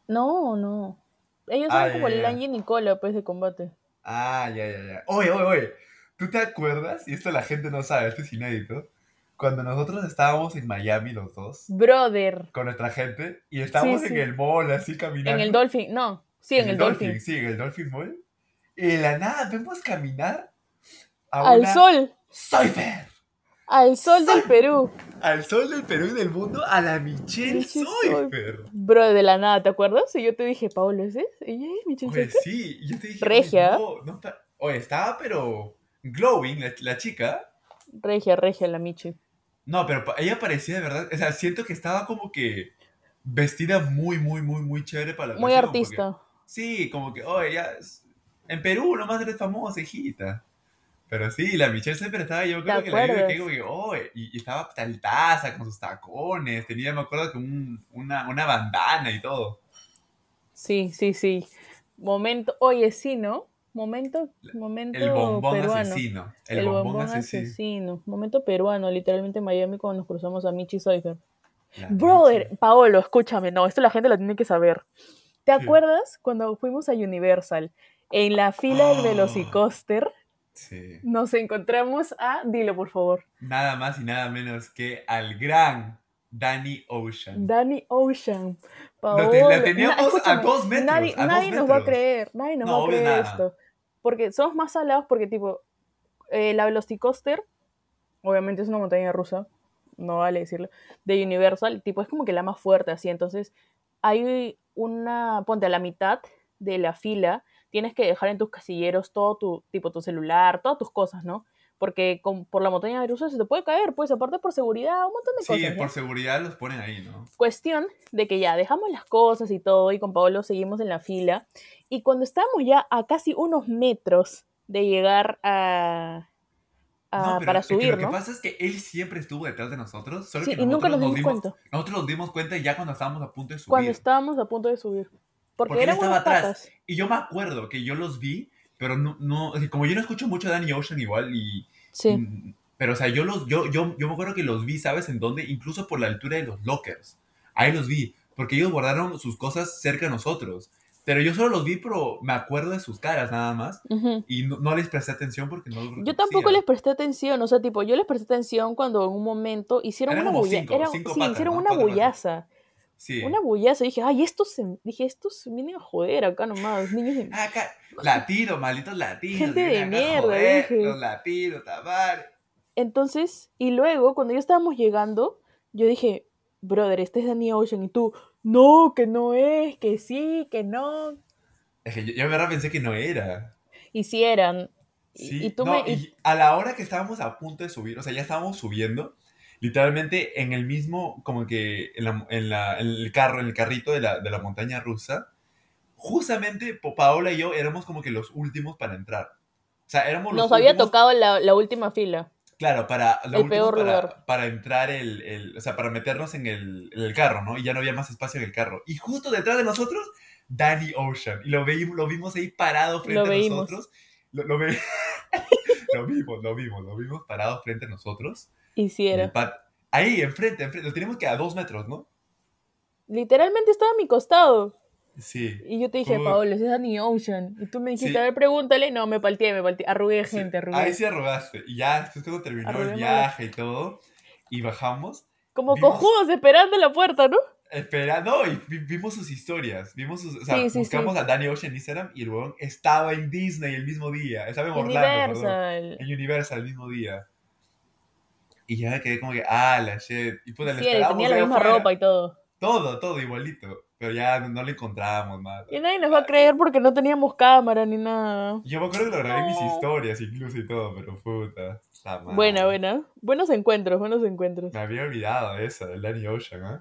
No, no. Ellos son ah, como el Angie y Nicola, pues, de combate. Ah, ya, ya, ya. Oye, oye, oye. ¿Tú te acuerdas? Y esto la gente no sabe, esto es inédito. Cuando nosotros estábamos en Miami los dos. Brother. Con nuestra gente. Y estábamos en el mall, así caminando. En el Dolphin, no. Sí, en, el, Dolphin. Sí, en el Dolphin Mall. Y de la nada vemos caminar a Al sol. Soy Fer. Al sol del Perú. Al sol del Perú y del mundo, a la Michelle Soifer. Bro, de la nada, ¿te acuerdas? Y yo te dije, Paolo, ¿es ese? Y ella Michelle Pues sí, y yo te dije, Regia. No, no está... Oye, estaba pero glowing, la, chica. Regia, regia, la Michi. No, pero ella parecía de verdad, o sea, siento que estaba como que vestida muy, muy, muy, muy chévere para la Muy artista. sí, como que, oye, ya, en Perú nomás eres famosa, hijita. Pero sí, la Michelle siempre estaba, yo creo que la vi que como oh, y, estaba taltaza con sus tacones, tenía, me acuerdo que un, una, una bandana y todo. Sí, sí, sí. Momento, oye, sí, ¿no? Momento, momento el bombón peruano. asesino. El, bombón, asesino. Momento peruano, literalmente en Miami cuando nos cruzamos a Michi Soifer. Brother, Paolo, escúchame, no, esto la gente lo tiene que saber. ¿Te acuerdas cuando fuimos a Universal? En la fila del Velocicoaster nos encontramos a, dilo por favor. Nada más y nada menos que al gran Danny Ocean. Danny Ocean. Lo, teníamos a dos metros. Nadie, nos va a creer, nadie nos va a creer esto. Porque somos más salados porque, tipo, eh, la Velocicoaster, obviamente es una montaña rusa, no vale decirlo, de Universal, tipo, es como que la más fuerte así, entonces hay una, ponte a la mitad de la fila, tienes que dejar en tus casilleros todo tu, tipo, tu celular, todas tus cosas, ¿no? Porque con, por la montaña de rusa se te puede caer, pues aparte por seguridad, un montón de cosas. Sí, por seguridad los ponen ahí, ¿no? Cuestión de que ya dejamos las cosas y todo, y con Pablo seguimos en la fila, y cuando estábamos ya a casi unos metros de llegar a, para subir, Lo que pasa es que él siempre estuvo detrás de nosotros, solo sí, que y nunca nos dimos, cuenta. Nosotros nos dimos cuenta ya cuando estábamos a punto de subir. Cuando estábamos a punto de subir. Porque, Porque él estaba atrás. Y yo me acuerdo que yo los vi, pero no, no, como yo no escucho mucho a Danny Ocean igual y... Sí. Mm, pero, o sea, yo, los, yo, yo, yo me acuerdo que los vi, ¿sabes en dónde? Incluso por la altura de los lockers. Ahí los vi, porque ellos guardaron sus cosas cerca de nosotros. Pero yo solo los vi, pero me acuerdo de sus caras nada más. Y no, les presté atención porque no los Yo tampoco les presté atención, o sea, tipo, yo les presté atención cuando en un momento hicieron una bullaza. Sí, hicieron una bullaza. Sí. Una bullaza. Dije, ay, estos se, dije, estos vienen a joder acá nomás, niños de... Acá, latinos, malditos latinos. Gente de mierda, dije. Los latinos, tabar. Entonces, y luego, cuando ya estábamos llegando, yo dije, brother, este es Danny Ocean, y tú, no, que no es, que sí, que no. Es que yo, yo verdad pensé que no era. Y si eran. Sí, y, tú me, y... a la hora que estábamos a punto de subir, o sea, ya estábamos subiendo, literalmente en el mismo, como que en, la, en, la, en el carro, en el carrito de la, de la montaña rusa, justamente Paola y yo éramos como que los últimos para entrar. O sea, éramos los Nos había tocado la, la última fila. Claro, para, el peor para, lugar. para entrar el, el, o sea, para meternos en el, en el, carro, ¿no? Y ya no había más espacio en el carro. Y justo detrás de nosotros, Danny Ocean. Y lo, veimos, lo vimos ahí parado frente a nosotros. Lo, lo, ve... lo vimos, lo vimos, lo vimos parado frente a nosotros. Hiciera. Ahí, enfrente, enfrente. Lo tenemos que a dos metros, ¿no? Literalmente estaba a mi costado. Sí. Y yo te dije. Paolo, ese es Danny Ocean. Y tú me dijiste, sí. a ver, pregúntale. No, me palteé, me palteé. Arrugué sí. gente, arrugué. Ahí sí arrugaste. Y ya, después cuando terminó Arrugué el viaje y todo, y bajamos. Como vimos, cojudos esperando la puerta, ¿no? Esperando, y vimos sus historias. Vimos sus, o sea, sí, buscamos a Danny Ocean en Instagram y el weón estaba en Disney el mismo día. Estaba en Orlando, Universal. Perdón, en Universal el mismo día. Y ya me quedé como que, ah, la shit. Y pues, sí, tenía la misma ropa y todo. Todo, todo igualito. Pero ya no, no lo encontrábamos más. Y nadie nos va a creer porque no teníamos cámara ni nada. Yo me acuerdo que lo grabé en mis historias incluso y todo, pero puta. Buena, buena. Buenos encuentros, buenos encuentros. Me había olvidado de eso, del Danny Ocean, ¿eh?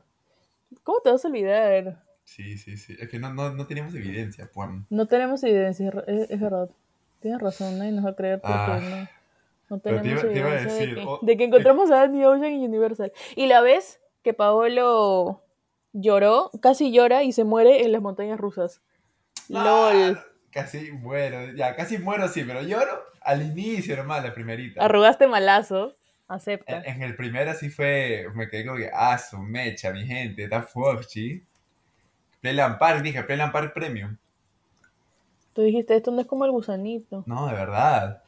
¿Cómo te vas a olvidar? Sí, sí, sí. Es que no, no, no teníamos evidencia, Juan. No tenemos evidencia, es, es, verdad. Tienes razón, nadie nos va a creer porque ah, no, no tenemos te iba, evidencia te iba a decir, de, que, oh, de que encontramos a Danny Ocean y Universal. Y la vez que Paolo lloró, casi llora y se muere en las montañas rusas. Ah, LOL. Casi muero, ya, casi muero sí, pero lloro al inicio nomás, la primerita. Arrugaste malazo, acepta. En, en el primero sí fue, me quedé como que, ah, su mecha, mi gente, está fuerte. Play Lampard, dije, Play Lampard Premium. Tú dijiste, esto no es como el gusanito. No, de verdad.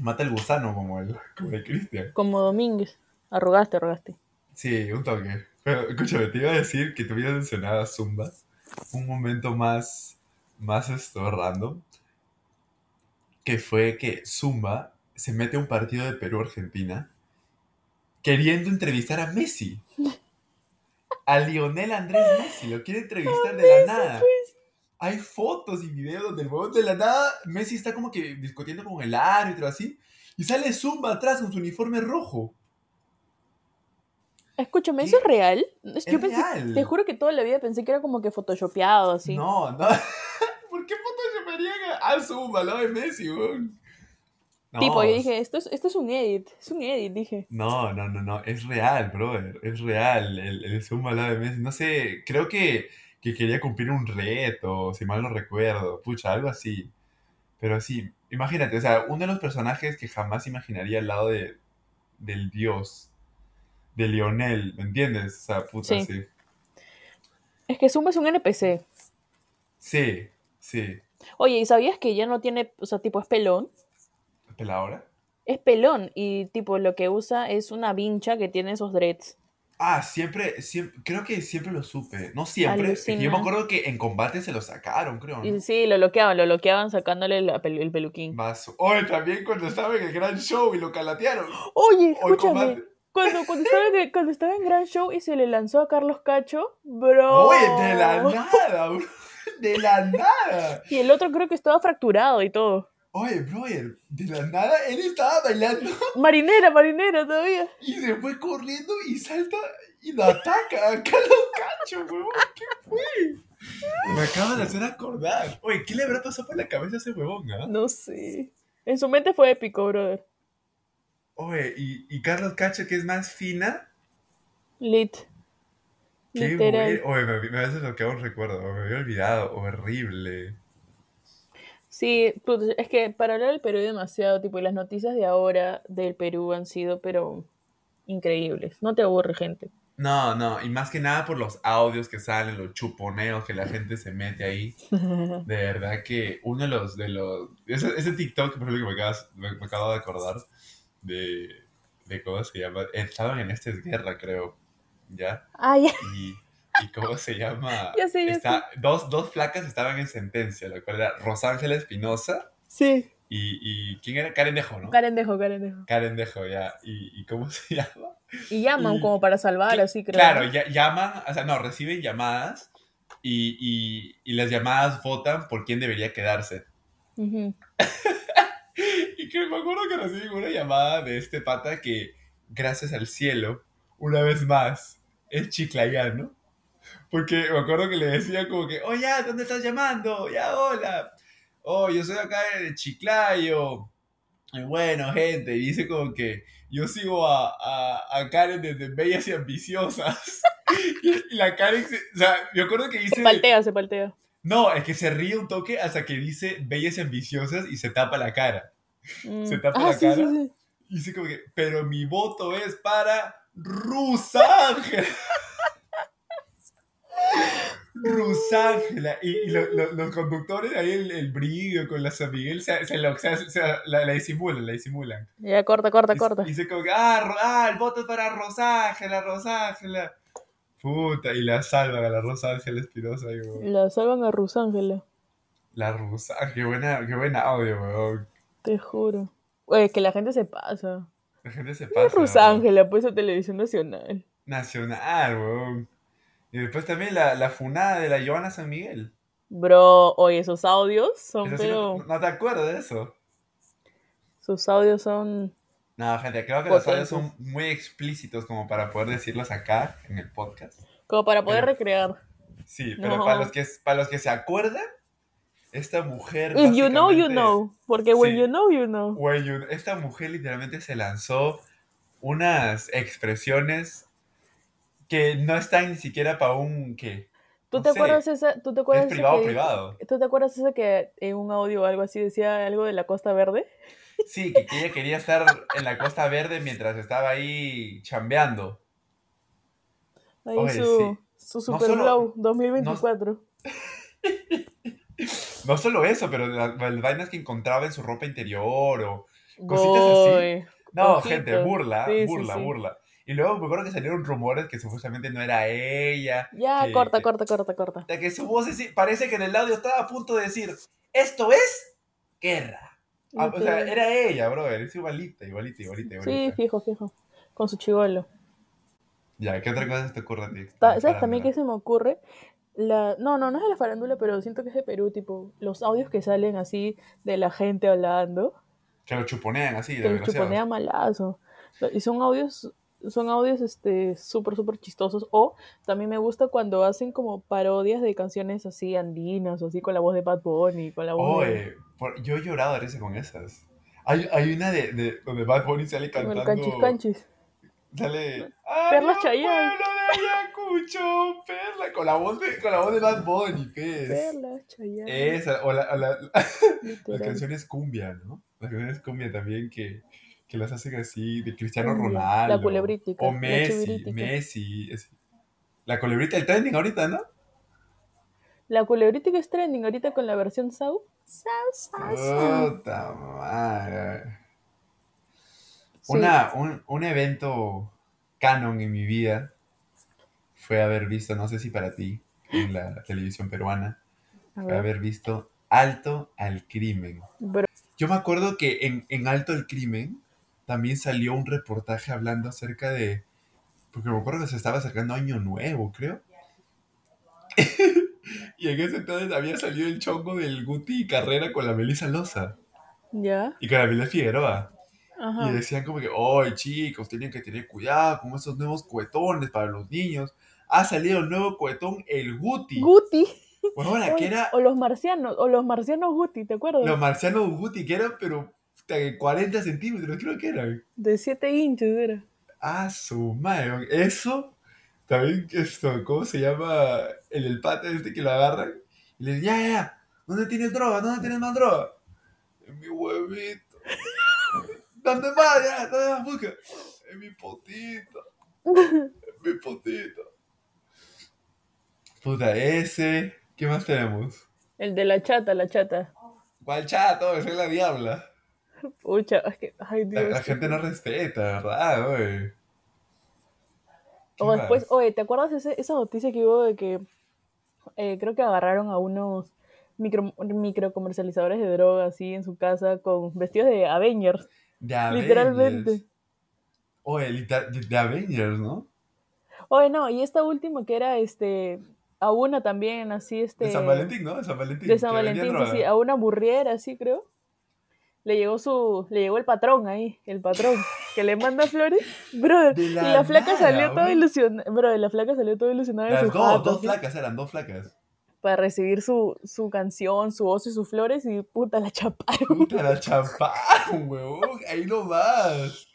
Mata el gusano como el, como el Cristian. Como Domínguez. Arrugaste, arrugaste. Sí, un toque. Pero escúchame, te iba a decir que te hubieras mencionado a Zumba. Un momento más, más esto, random. Que fue que Zumba se mete a un partido de Perú-Argentina queriendo entrevistar a Messi. A Lionel Andrés Messi. Lo quiere entrevistar de la nada. Hay fotos y videos donde el huevón de la nada, Messi está como que discutiendo con el árbitro así. Y sale Zumba atrás con su uniforme rojo. Escúchame, ¿eso es real? Es que yo pensé, real. te juro que toda la vida pensé que era como que photoshopeado así. No, no. ¿Por qué photoshopearían a Zumba al lado de Messi, weón? No. Tipo, yo dije, esto es, esto es un edit, es un edit, dije. No, no, no, no, es real, brother, es real, el, el Zumba al lado de Messi. No sé, creo que, que quería cumplir un reto, si mal no recuerdo, pucha, algo así. Pero sí, imagínate, o sea, uno de los personajes que jamás imaginaría al lado de, del dios de Lionel, ¿me entiendes? O sea, puta, sí. sí. Es que Zumba es un NPC. Sí, sí. Oye, ¿y sabías que ya no tiene, o sea, tipo es pelón? ¿Es peladora? Es pelón y tipo lo que usa es una vincha que tiene esos dreads. Ah, siempre, siempre, creo que siempre lo supe. No siempre. Que yo me acuerdo que en combate se lo sacaron, creo. ¿no? Sí, lo bloqueaban, lo bloqueaban sacándole la el peluquín. Más. Oye, también cuando estaba en el gran show y lo calatearon. Oye, escúchame. Cuando, cuando, estaba en, cuando estaba en Gran Show y se le lanzó a Carlos Cacho, bro. Oye, de la nada, bro. De la nada. Y el otro creo que estaba fracturado y todo. Oye, brother, de la nada él estaba bailando. Marinera, marinera todavía. Y se fue corriendo y salta y lo ataca a Carlos Cacho, weón. ¿Qué fue? Me acaba de hacer acordar. Oye, ¿qué le habrá pasado por la cabeza a ese huevón, ah? No sé. En su mente fue épico, brother. Oye, ¿y, y Carlos Cacho, que es más fina? Lit. Qué Literal. Oye, me, me hace lo que aún recuerdo. Me había olvidado. Horrible. Sí, puta, es que para hablar del Perú hay demasiado, tipo, y las noticias de ahora del Perú han sido, pero increíbles. No te aburre, gente. No, no, y más que nada por los audios que salen, los chuponeos que la gente se mete ahí. De verdad que uno de los, de los, ese, ese TikTok, por ejemplo, que me, acabas- me- me acabo de acordar, de, de cómo se llama, estaban en esta guerra, creo, ¿ya? Ah, ya. Y, y cómo se llama, Ya sé, ya Está- dos, dos flacas estaban en sentencia, la cual era Rosángela Espinosa Sí. y, y, ¿quién era? Karen Dejo, ¿no? Karen dejo, Karen dejo. Karen Dejo, ya, y, y ¿cómo se llama? Y llaman Y- como para salvar, así creo. Claro, ya- llaman, o sea, no, reciben llamadas y, y, y las llamadas votan por quién debería quedarse. Ujú. Y que me acuerdo que recibí una llamada de este pata que, gracias al cielo, una vez más, es chiclayano. Porque me acuerdo que le decía como que, oh ya, ¿dónde estás llamando? Ya, hola. Oh, yo soy acá de Chiclayo. Bueno, gente, y dice como que yo sigo a, a, a Karen desde Bellas y Ambiciosas. y la Karen, se- o sea, me acuerdo que dice... Se paltea, se paltea. No, es que se ríe un toque hasta que dice Bellas y Ambiciosas y se tapa la cara. Mm. Se tapa ah, la sí, cara. sí, sí. Y dice como que, pero mi voto es para Rusángela. Rusángela. Y, y lo- lo- los conductores ahí, el, el brillo con la San Miguel, se, se, lo- se- se- la, la disimulan, la disimulan. Ya, corta, corta, Y- corta. Y dice como que, ah, ah, el voto es para Rosángela, Rosángela. Puta, y la salvan a la Rosángela Espinosa. La salvan a Rosángela, La Rosángela, qué buena, qué buen audio, weón. te juro. Oye, que la gente se pasa. La gente se Es pasa. weón. Rosángela, pues a televisión nacional. Nacional, weón. Y después también la, la funada de la Joana San Miguel. Bro, oye, esos audios son, Eso sí, pero. no, no te acuerdas de eso? Sus audios son. No, gente, creo que los audios son muy explícitos como para poder decirlos acá en el podcast. como para poder Pero- recrear. Sí, pero No. para, los que, para los que se acuerdan, esta mujer. If you know, you know. Porque when Sí. you know, you know. When you- esta mujer literalmente se lanzó unas expresiones que no están ni siquiera para un. ¿Qué? ¿Tú No te sé. acuerdas esa? ¿Tú te Es acuerdas esa privado, que- privado. ¿Tú te acuerdas esa que en un audio o algo así decía algo de la Costa Verde? Sí, que, que ella quería estar en la Costa Verde mientras estaba ahí chambeando. Ahí Oye, su, sí. su No Super solo- Blow 2024. No solo eso, pero las, las vainas que encontraba en su ropa interior o... cositas así. No, gente, burla, sí, burla, sí. burla. Y luego me acuerdo que salieron rumores que supuestamente no era ella. Ya, que- corta, que- corta, corta, corta. hasta que su voz sí- parece que en el audio estaba a punto de decir, esto es guerra. Ah, o sea, era ella, brother, es igualita, igualita, igualita, Sí, igualita. fijo, fijo. Con su chivolo. Ya, ¿qué otra cosa te ocurre a ti? Ta- ¿Sabes también qué se me ocurre? La... No, no, no es de la farándula, pero siento que es de Perú, tipo, los audios que salen así de la gente hablando, Que lo chuponean así, de que los desgraciados. chuponea malazo. Y son audios, son audios, este, súper, súper chistosos. O también me gusta cuando hacen como parodias de canciones así andinas, o así con la voz de Bad Bunny, con la voz de... Oye, por- yo he llorado a veces con esas. Hay, hay una de, de donde Bad Bunny sale con el cantando. canchis canchis. Sale. Perla ¡Ay, Chayanne". pueblo de Ayacucho! Perla, con la voz de, con la voz de Bad Bunny, ¿qué es? Perla. Esa, o la, o la- las literal. canciones cumbia, ¿no? Las canciones cumbia también que, que las hacen así, de Cristiano Ronaldo. la culebrítica, O la Messi, chivirítica. Messi. es- la culebrita, el trending ahorita, ¿no? La culebrítica es trending ahorita con la versión Sau. Sau, Sau, Sau. Puta madre. Sí. Una, un, un evento canon en mi vida fue haber visto, no sé si para ti, en la televisión peruana, fue haber visto Alto al Crimen. bro, Yo me acuerdo que en, en Alto al Crimen también salió un reportaje hablando acerca de, porque me acuerdo que se estaba acercando Año Nuevo, creo. y en ese entonces había salido el chongo del Guti y Carrera con la Melissa Loza. ¿Ya? Y con la Melissa Figueroa. Ajá. Y decían como que, ¡ay chicos, tienen que tener cuidado con esos nuevos cohetones para los niños! Ha salido el nuevo cohetón, el Guti. Guti. Bueno, la que era O los marcianos, o los marcianos Guti, ¿te acuerdas? los marcianos Guti, que eran pero 40 centímetros, creo que eran. De 7 inches era. Ah, su madre. Eso, también, esto, ¿cómo se llama? El, el pata este que lo agarran. Y le dicen, ya, ya, ya, ¿dónde tienes droga? ¿Dónde tienes más droga? En mi huevito. ¿Dónde más? Ya, ¿dónde más busca? En mi potito. En mi potito. Puta, ese. ¿Qué más tenemos? El de la chata, la chata. ¿Cuál chato? Es la diabla. Pucha, es que, ay La, Dios. la gente no respeta, ¿verdad? O después, más? oye, ¿te acuerdas ese, esa noticia que hubo de que eh, creo que agarraron a unos micro, micro comercializadores de droga así en su casa con vestidos de Avengers, De Avengers. literalmente. Oye, de, de Avengers, ¿no? Oye, no, y esta última que era este a una también así este De San Valentín, ¿no? De San Valentín. de San Valentín, sí, sí, a una burriera así creo. Le llegó su le llegó el patrón ahí, el patrón que le manda flores. Brother, De y la la flaca nada, salió toda ilusionada, bro, la flaca salió toda ilusionada de Las su dos, dos flacas eran, dos flacas. para recibir su, su canción, su oso y sus flores y puta la chaparon. Puta, la champán, huevón. Ahí nomás.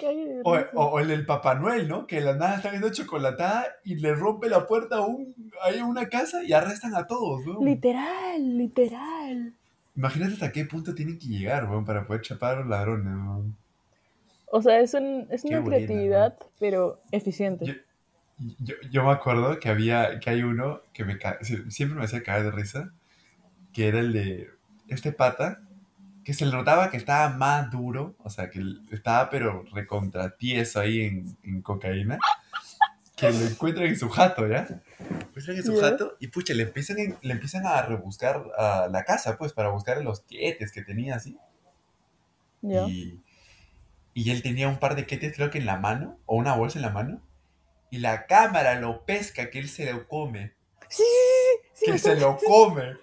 De O, o, o el del Papá Noel, ¿no? Que de la nada está viendo chocolatada y le rompe la puerta a, un, ahí a una casa y arrestan a todos, ¿no? Literal, literal. Imagínate hasta qué punto tienen que llegar, weón, para poder chapar a los ladrones, weón. O sea, es, un, es una buena, creatividad, pero eficiente. Yo, yo, yo me acuerdo que había, que hay uno que me siempre me hacía caer de risa, que era el de este pata, que se le notaba que estaba más duro, o sea, que estaba pero recontra tieso ahí en, en cocaína, que lo encuentran en su jato, ¿ya? En su jato y pucha, le empiezan, le empiezan a rebuscar a la casa, pues, para buscar los quetes que tenía así. Y, y él tenía un par de quetes, creo que en la mano, o una bolsa en la mano, y la cámara lo pesca, que él se lo come, Sí, sí, sí, que me se lo come.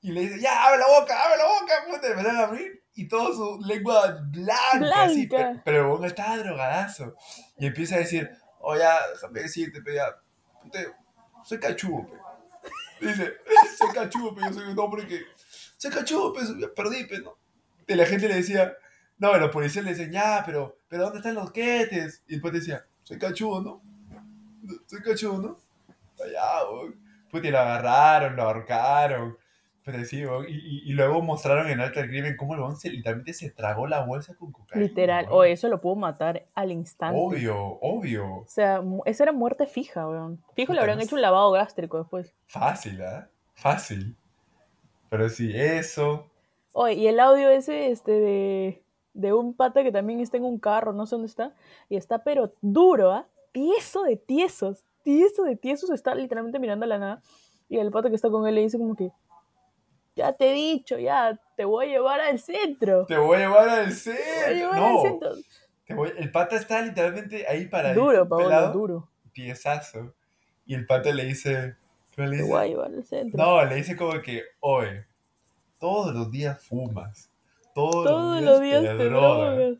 Y le dice, ya, abre la boca, abre la boca, puta, y empezaron a abrir, y toda su lengua blanca, así, Blanca. pe- pero huevón estaba drogadazo. Y empieza a decir, oh, ya, déjame decirte, pe, ya, puta, soy cachudo, pe. Dice, soy cachudo, pero yo soy un hombre que, soy cachudo, pe, perdí, pe, ¿no? Y la gente le decía, no, los policías le decían, ya, pero, pero ¿dónde están los quetes? Y después decía, soy cachudo, ¿no? Soy cachudo, ¿no? Allá. Puta, y lo agarraron, lo ahorcaron. Pero sí. Y, y, y luego mostraron en Alta el Crimen cómo el se, literalmente se tragó la bolsa con cocaína. Literal. O eso lo pudo matar al instante. Obvio, obvio. O sea, esa era muerte fija, weón. Fijo le habrían hecho un lavado gástrico después. Fácil, ¿ah? Fácil. Pero sí, eso. Oye, y el audio ese, este, de, de un pata que también está en un carro, no sé dónde está, y está pero duro, ¿ah? Tieso de tiesos, tieso de tiesos, está literalmente mirando a la nada, y el pata que está con él le dice como que, ya te he dicho, ya, te voy a llevar al centro. Te voy a llevar al Te voy a centro. llevar al No, centro. te voy- el pata está literalmente ahí para Duro, Paola, duro. Piezazo. Y el pata le dice. ¿qué le Te voy a llevar al centro. No, le dice como que, oye, todos los días fumas. Todos, Todos los días te te drogas. drogas.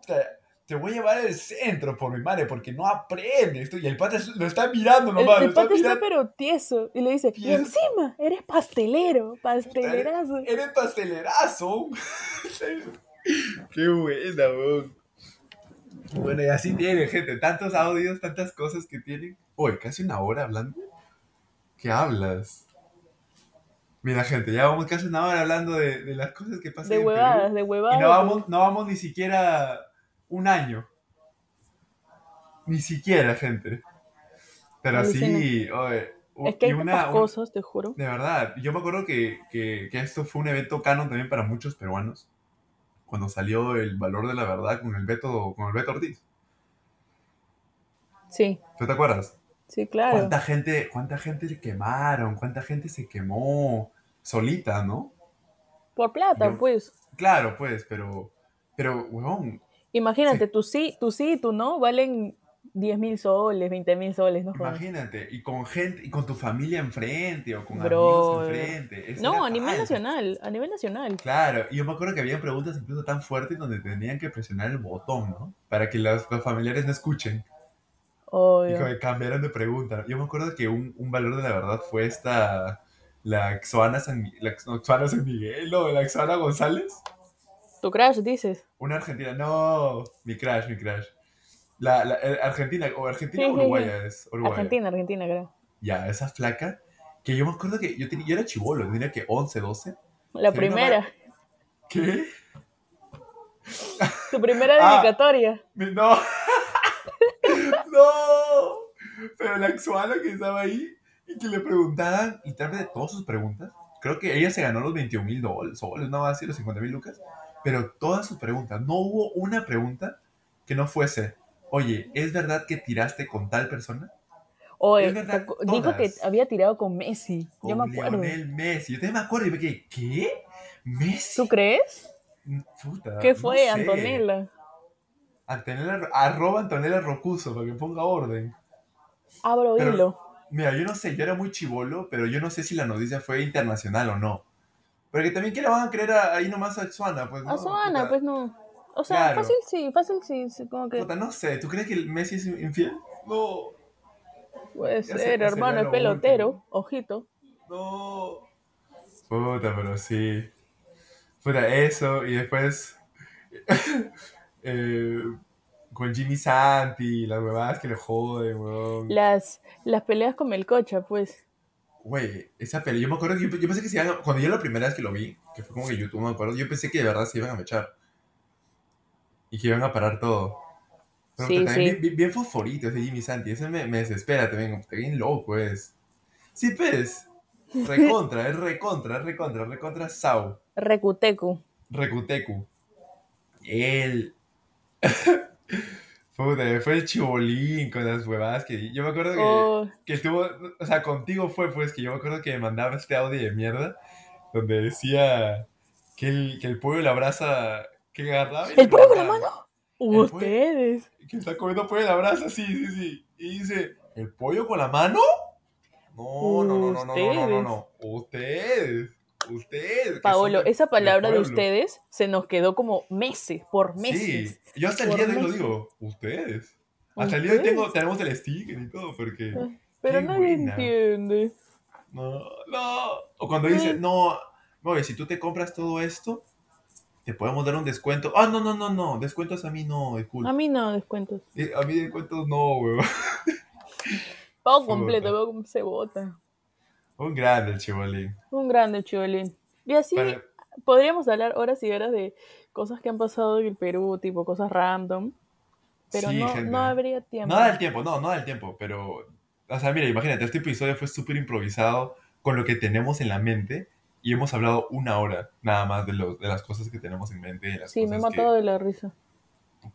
O sea, te voy a llevar al centro por mi madre, porque no aprendes. Y el pata lo está mirando El, nomás. el está pata está pero tieso, y le dice, y encima, eres pastelero, pastelerazo. Eres pastelerazo. Qué buena, weón. Bueno, y así tiene, gente. Tantos audios, tantas cosas que tienen. Uy, casi una hora hablando. ¿Qué hablas? Mira, gente, ya vamos casi una hora hablando de, de las cosas que pasan De en Perú. huevadas, de Y huevadas. no vamos, no vamos ni siquiera un año. Ni siquiera, gente. Pero sí, oye, Es que hay una- cosas, te juro. de verdad, yo me acuerdo que, que, que esto fue un evento canon también para muchos peruanos. Cuando salió el valor de la verdad con el Beto, con el Beto Ortiz. Sí, ¿Tú te acuerdas? sí, claro. ¿Cuánta gente, cuánta gente se quemaron? ¿Cuánta gente se quemó solita, no? Por plata, Yo- pues. Claro, pues, pero, pero, huevón, Imagínate, tú sí, tú sí y tú no valen 10 mil soles, 20 mil soles, ¿no? Imagínate, y con gente, y con tu familia enfrente o con amigos enfrente. no, a nivel nacional, a nivel nacional. Claro, y yo me acuerdo que había preguntas incluso tan fuertes donde tenían que presionar el botón, ¿no? Para que los, familiares no escuchen. Y que cambiaran de pregunta. Yo me acuerdo que un, un valor de la verdad fue esta, la Xoana San, la San Miguel, ¿no? La Xoana González. ¿Tu crash, dices? Una argentina, no, mi crash, mi crash. La, la eh, Argentina, o Argentina o Uruguaya es. Argentina, Argentina, creo. Ya, esa flaca, que yo me acuerdo que yo, tenía, yo era chivolo, tenía que 11, 12. La primera. ¿Qué? Tu primera ah, dedicatoria. no. no. Pero la exuana que estaba ahí y que le preguntaban, y tal vez de todas sus preguntas, creo que ella se ganó los 21 mil dólares, no va a decir los 50 mil lucas, pero todas sus preguntas, no hubo una pregunta que no fuese, oye, ¿es verdad que tiraste con tal persona? Oye, dijo que había tirado con Messi. Con yo me acuerdo. Lionel Messi. Yo también me acuerdo y me quedé, ¿qué? ¿Messi? ¿Tú crees? Mm, puta, ¿Qué fue, Antonella? Antonella? Arroba Antonella Rocuso, para que ponga orden. Abro hilo. Mira, yo no sé, yo era muy chivolo, pero yo no sé si la noticia fue internacional o no. Pero que también que la van a creer ahí nomás a Suana, pues no. A Suana, pues no. O sea, fácil sí, fácil sí, como que... no sé, ¿tú crees que el Messi es infiel? No. Puede ser, hermano, es pelotero, ojito. No. Puta, pero sí. Puta, eso, y después... eh, con Jimmy Santi, las huevadas que le joden, weón. Las, las peleas con Melcocha, pues. Güey, esa pelea, yo me acuerdo que yo, pensé que se iban a, Cuando yo la primera vez que lo vi, que fue como que YouTube, me acuerdo, yo pensé que de verdad se iban a mechar y que iban a parar todo. Pero sí, también Bien, bien, fosforito ese Jimmy Santi, ese me, me desespera también, está bien loco es. Sí, pues, recontra, es recontra, es recontra, recontra Sau. Recutecu. Recutecu. Él... Puta, fue el chibolín con las huevadas que... Yo me acuerdo que, oh. que estuvo... O sea, contigo fue pues que yo me acuerdo que me mandaba este audio de mierda donde decía que el, que el pueblo la abraza que agarraba. ¿El pollo con la mano? Ustedes. que está comiendo pollo en la brasa, sí, sí, sí. Y dice, ¿el pollo con la mano? No, no, no, no, no, no, no, no, Ustedes. Ustedes. Paolo, esa palabra de ustedes se nos quedó como meses, por meses. Sí, yo hasta el día de hoy lo digo, ustedes. Hasta el día de hoy tengo, tenemos el sticker y todo, porque. Ah, pero nadie entiende. No, no. O cuando dice, no, no, si tú te compras todo esto, te podemos dar un descuento. Ah, no, no, no, no, descuentos a mí no, A mí no, descuentos. A mí descuentos no, weón. Pago completo, veo cómo se bota. Un grande el chibolín. Un grande el chibolín. Y así podríamos hablar horas y horas de cosas que han pasado en el Perú, tipo cosas random. Pero no, no habría tiempo. No da el tiempo, no, no da el tiempo. Pero, o sea, mira, imagínate, este episodio fue súper improvisado con lo que tenemos en la mente y hemos hablado una hora nada más de, de las cosas que tenemos en mente. sí, me he matado de la risa.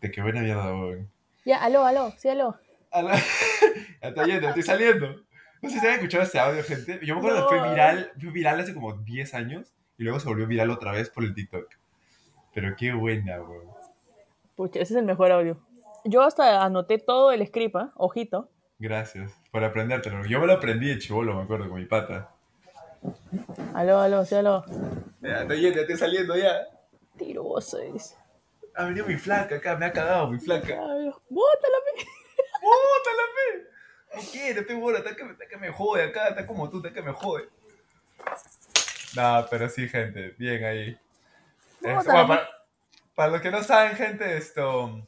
De qué buena mierda, weón. Ya, aló, aló, sí, aló. aló. ya está yendo, estoy saliendo. No sé si han escuchado este audio, gente. Yo me acuerdo que fue viral, fue viral hace como 10 años y luego se volvió viral otra vez por el TikTok. Pero qué buena, weón. Pucha, ese es el mejor audio. Yo hasta anoté todo el script, ¿eh? ojito. Gracias por aprendértelo. Yo me lo aprendí de chivolo, me acuerdo, con mi pata. Aló, aló, sí, aló. Ya, estoy yendo, estoy saliendo ya. Tiroso es. Ha venido mi flaca acá, me ha cagado mi flaca. ¡Bótala, pe! ¡Bótala, pe! No quiero, estoy bola, está que, está que me jode acá, está como tú, está que me jode. Nah, pero sí, gente, bien ahí. para, para los que no saben, gente, esto.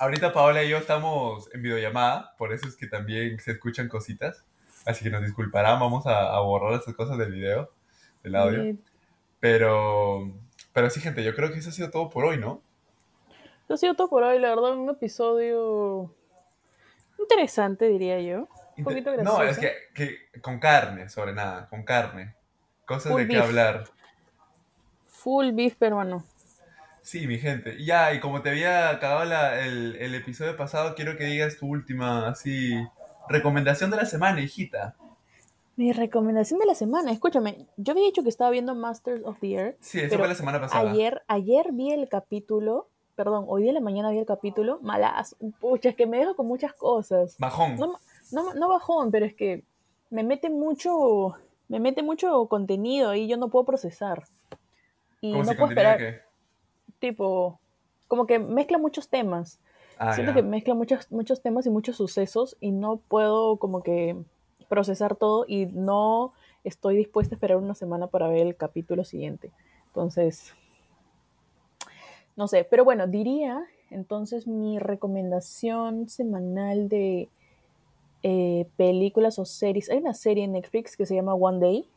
Ahorita Paola y yo estamos en videollamada, por eso es que también se escuchan cositas. Así que nos disculparán, vamos a, borrar esas cosas del video, del audio. Pero, pero sí, gente, yo creo que eso ha sido todo por hoy, ¿no? Eso ha sido todo por hoy, la verdad, un episodio interesante, diría yo. Un poquito gracioso. No, es que, que, con carne, sobre nada, con carne. Cosas de qué hablar. Full beef peruano. Sí, mi gente. Ya, y como te había acabado el, el episodio pasado, quiero que digas tu última, así, Recomendación de la semana, hijita. Mi recomendación de la semana, escúchame, yo había dicho que estaba viendo Masters of the Air. Sí, eso fue la semana pasada. Ayer, ayer vi el capítulo perdón, hoy día en la mañana vi el capítulo, malas, pucha, es que me deja con muchas cosas. Bajón. No, no, no bajón, pero es que me mete mucho, me mete mucho contenido y yo no puedo procesar. Y no puedo esperar. Qué? Tipo, como que mezcla muchos temas. Ah, Siento que mezcla muchos, muchos temas y muchos sucesos y no puedo como que procesar todo y no estoy dispuesta a esperar una semana para ver el capítulo siguiente. Entonces, no sé, pero bueno, diría entonces mi recomendación semanal de eh, películas o series. Hay una serie en Netflix que se llama One Day.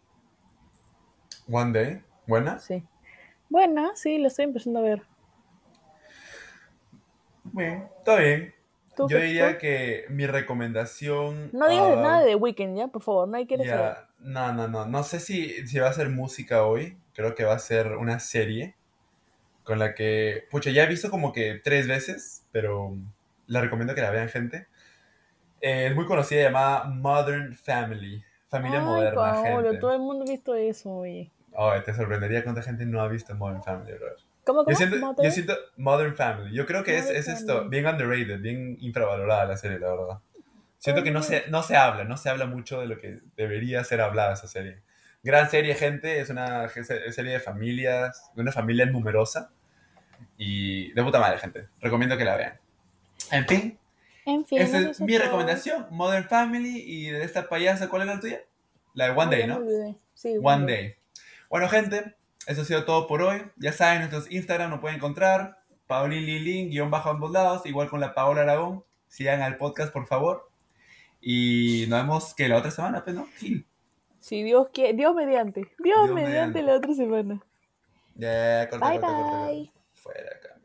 One Day, ¿buena? Sí. Buena, sí, la estoy empezando a ver. Bien, está bien. Yo diría que mi recomendación. No digas nada de The Weeknd, ¿ya? Por favor, no hay que ya, No, no, no. No sé si, si va a ser música hoy. Creo que va a ser una serie con la que. Pucha, ya he visto como que tres veces, pero la recomiendo que la vean, gente. Eh, es muy conocida, llamada Modern Family. Familia moderna, gente. Todo el mundo ha visto eso, oye. Oh, te sorprendería cuánta gente no ha visto Modern Family, bro. ¿Cómo, cómo? Yo siento, Modern? yo siento Modern Family. Yo creo que es, es, esto, bien underrated, bien infravalorada la serie, la verdad. Siento que no se, no se habla, no se habla mucho de lo que debería ser hablada esa serie. Gran serie, gente, es una serie de familias, de una familia numerosa. Y de puta madre, gente. Recomiendo que la vean. En fin. En fin. Esa es mi recomendación. Modern Family y de esta payasa, ¿cuál es la tuya? La de One Day, ¿no? Sí, One Day. Bueno, gente, eso ha sido todo por hoy. Ya saben, nuestros Instagram nos pueden encontrar. Paulín Lilín, guion bajo ambos lados, igual con la Paola Aragón. Sigan al podcast, por favor. Y nos vemos que la otra semana, pues, ¿no? Sí. Sí, Dios, quiere, Dios mediante. Dios, mediante, la otra semana. Ya, corta, bye, bye. Fuera acá.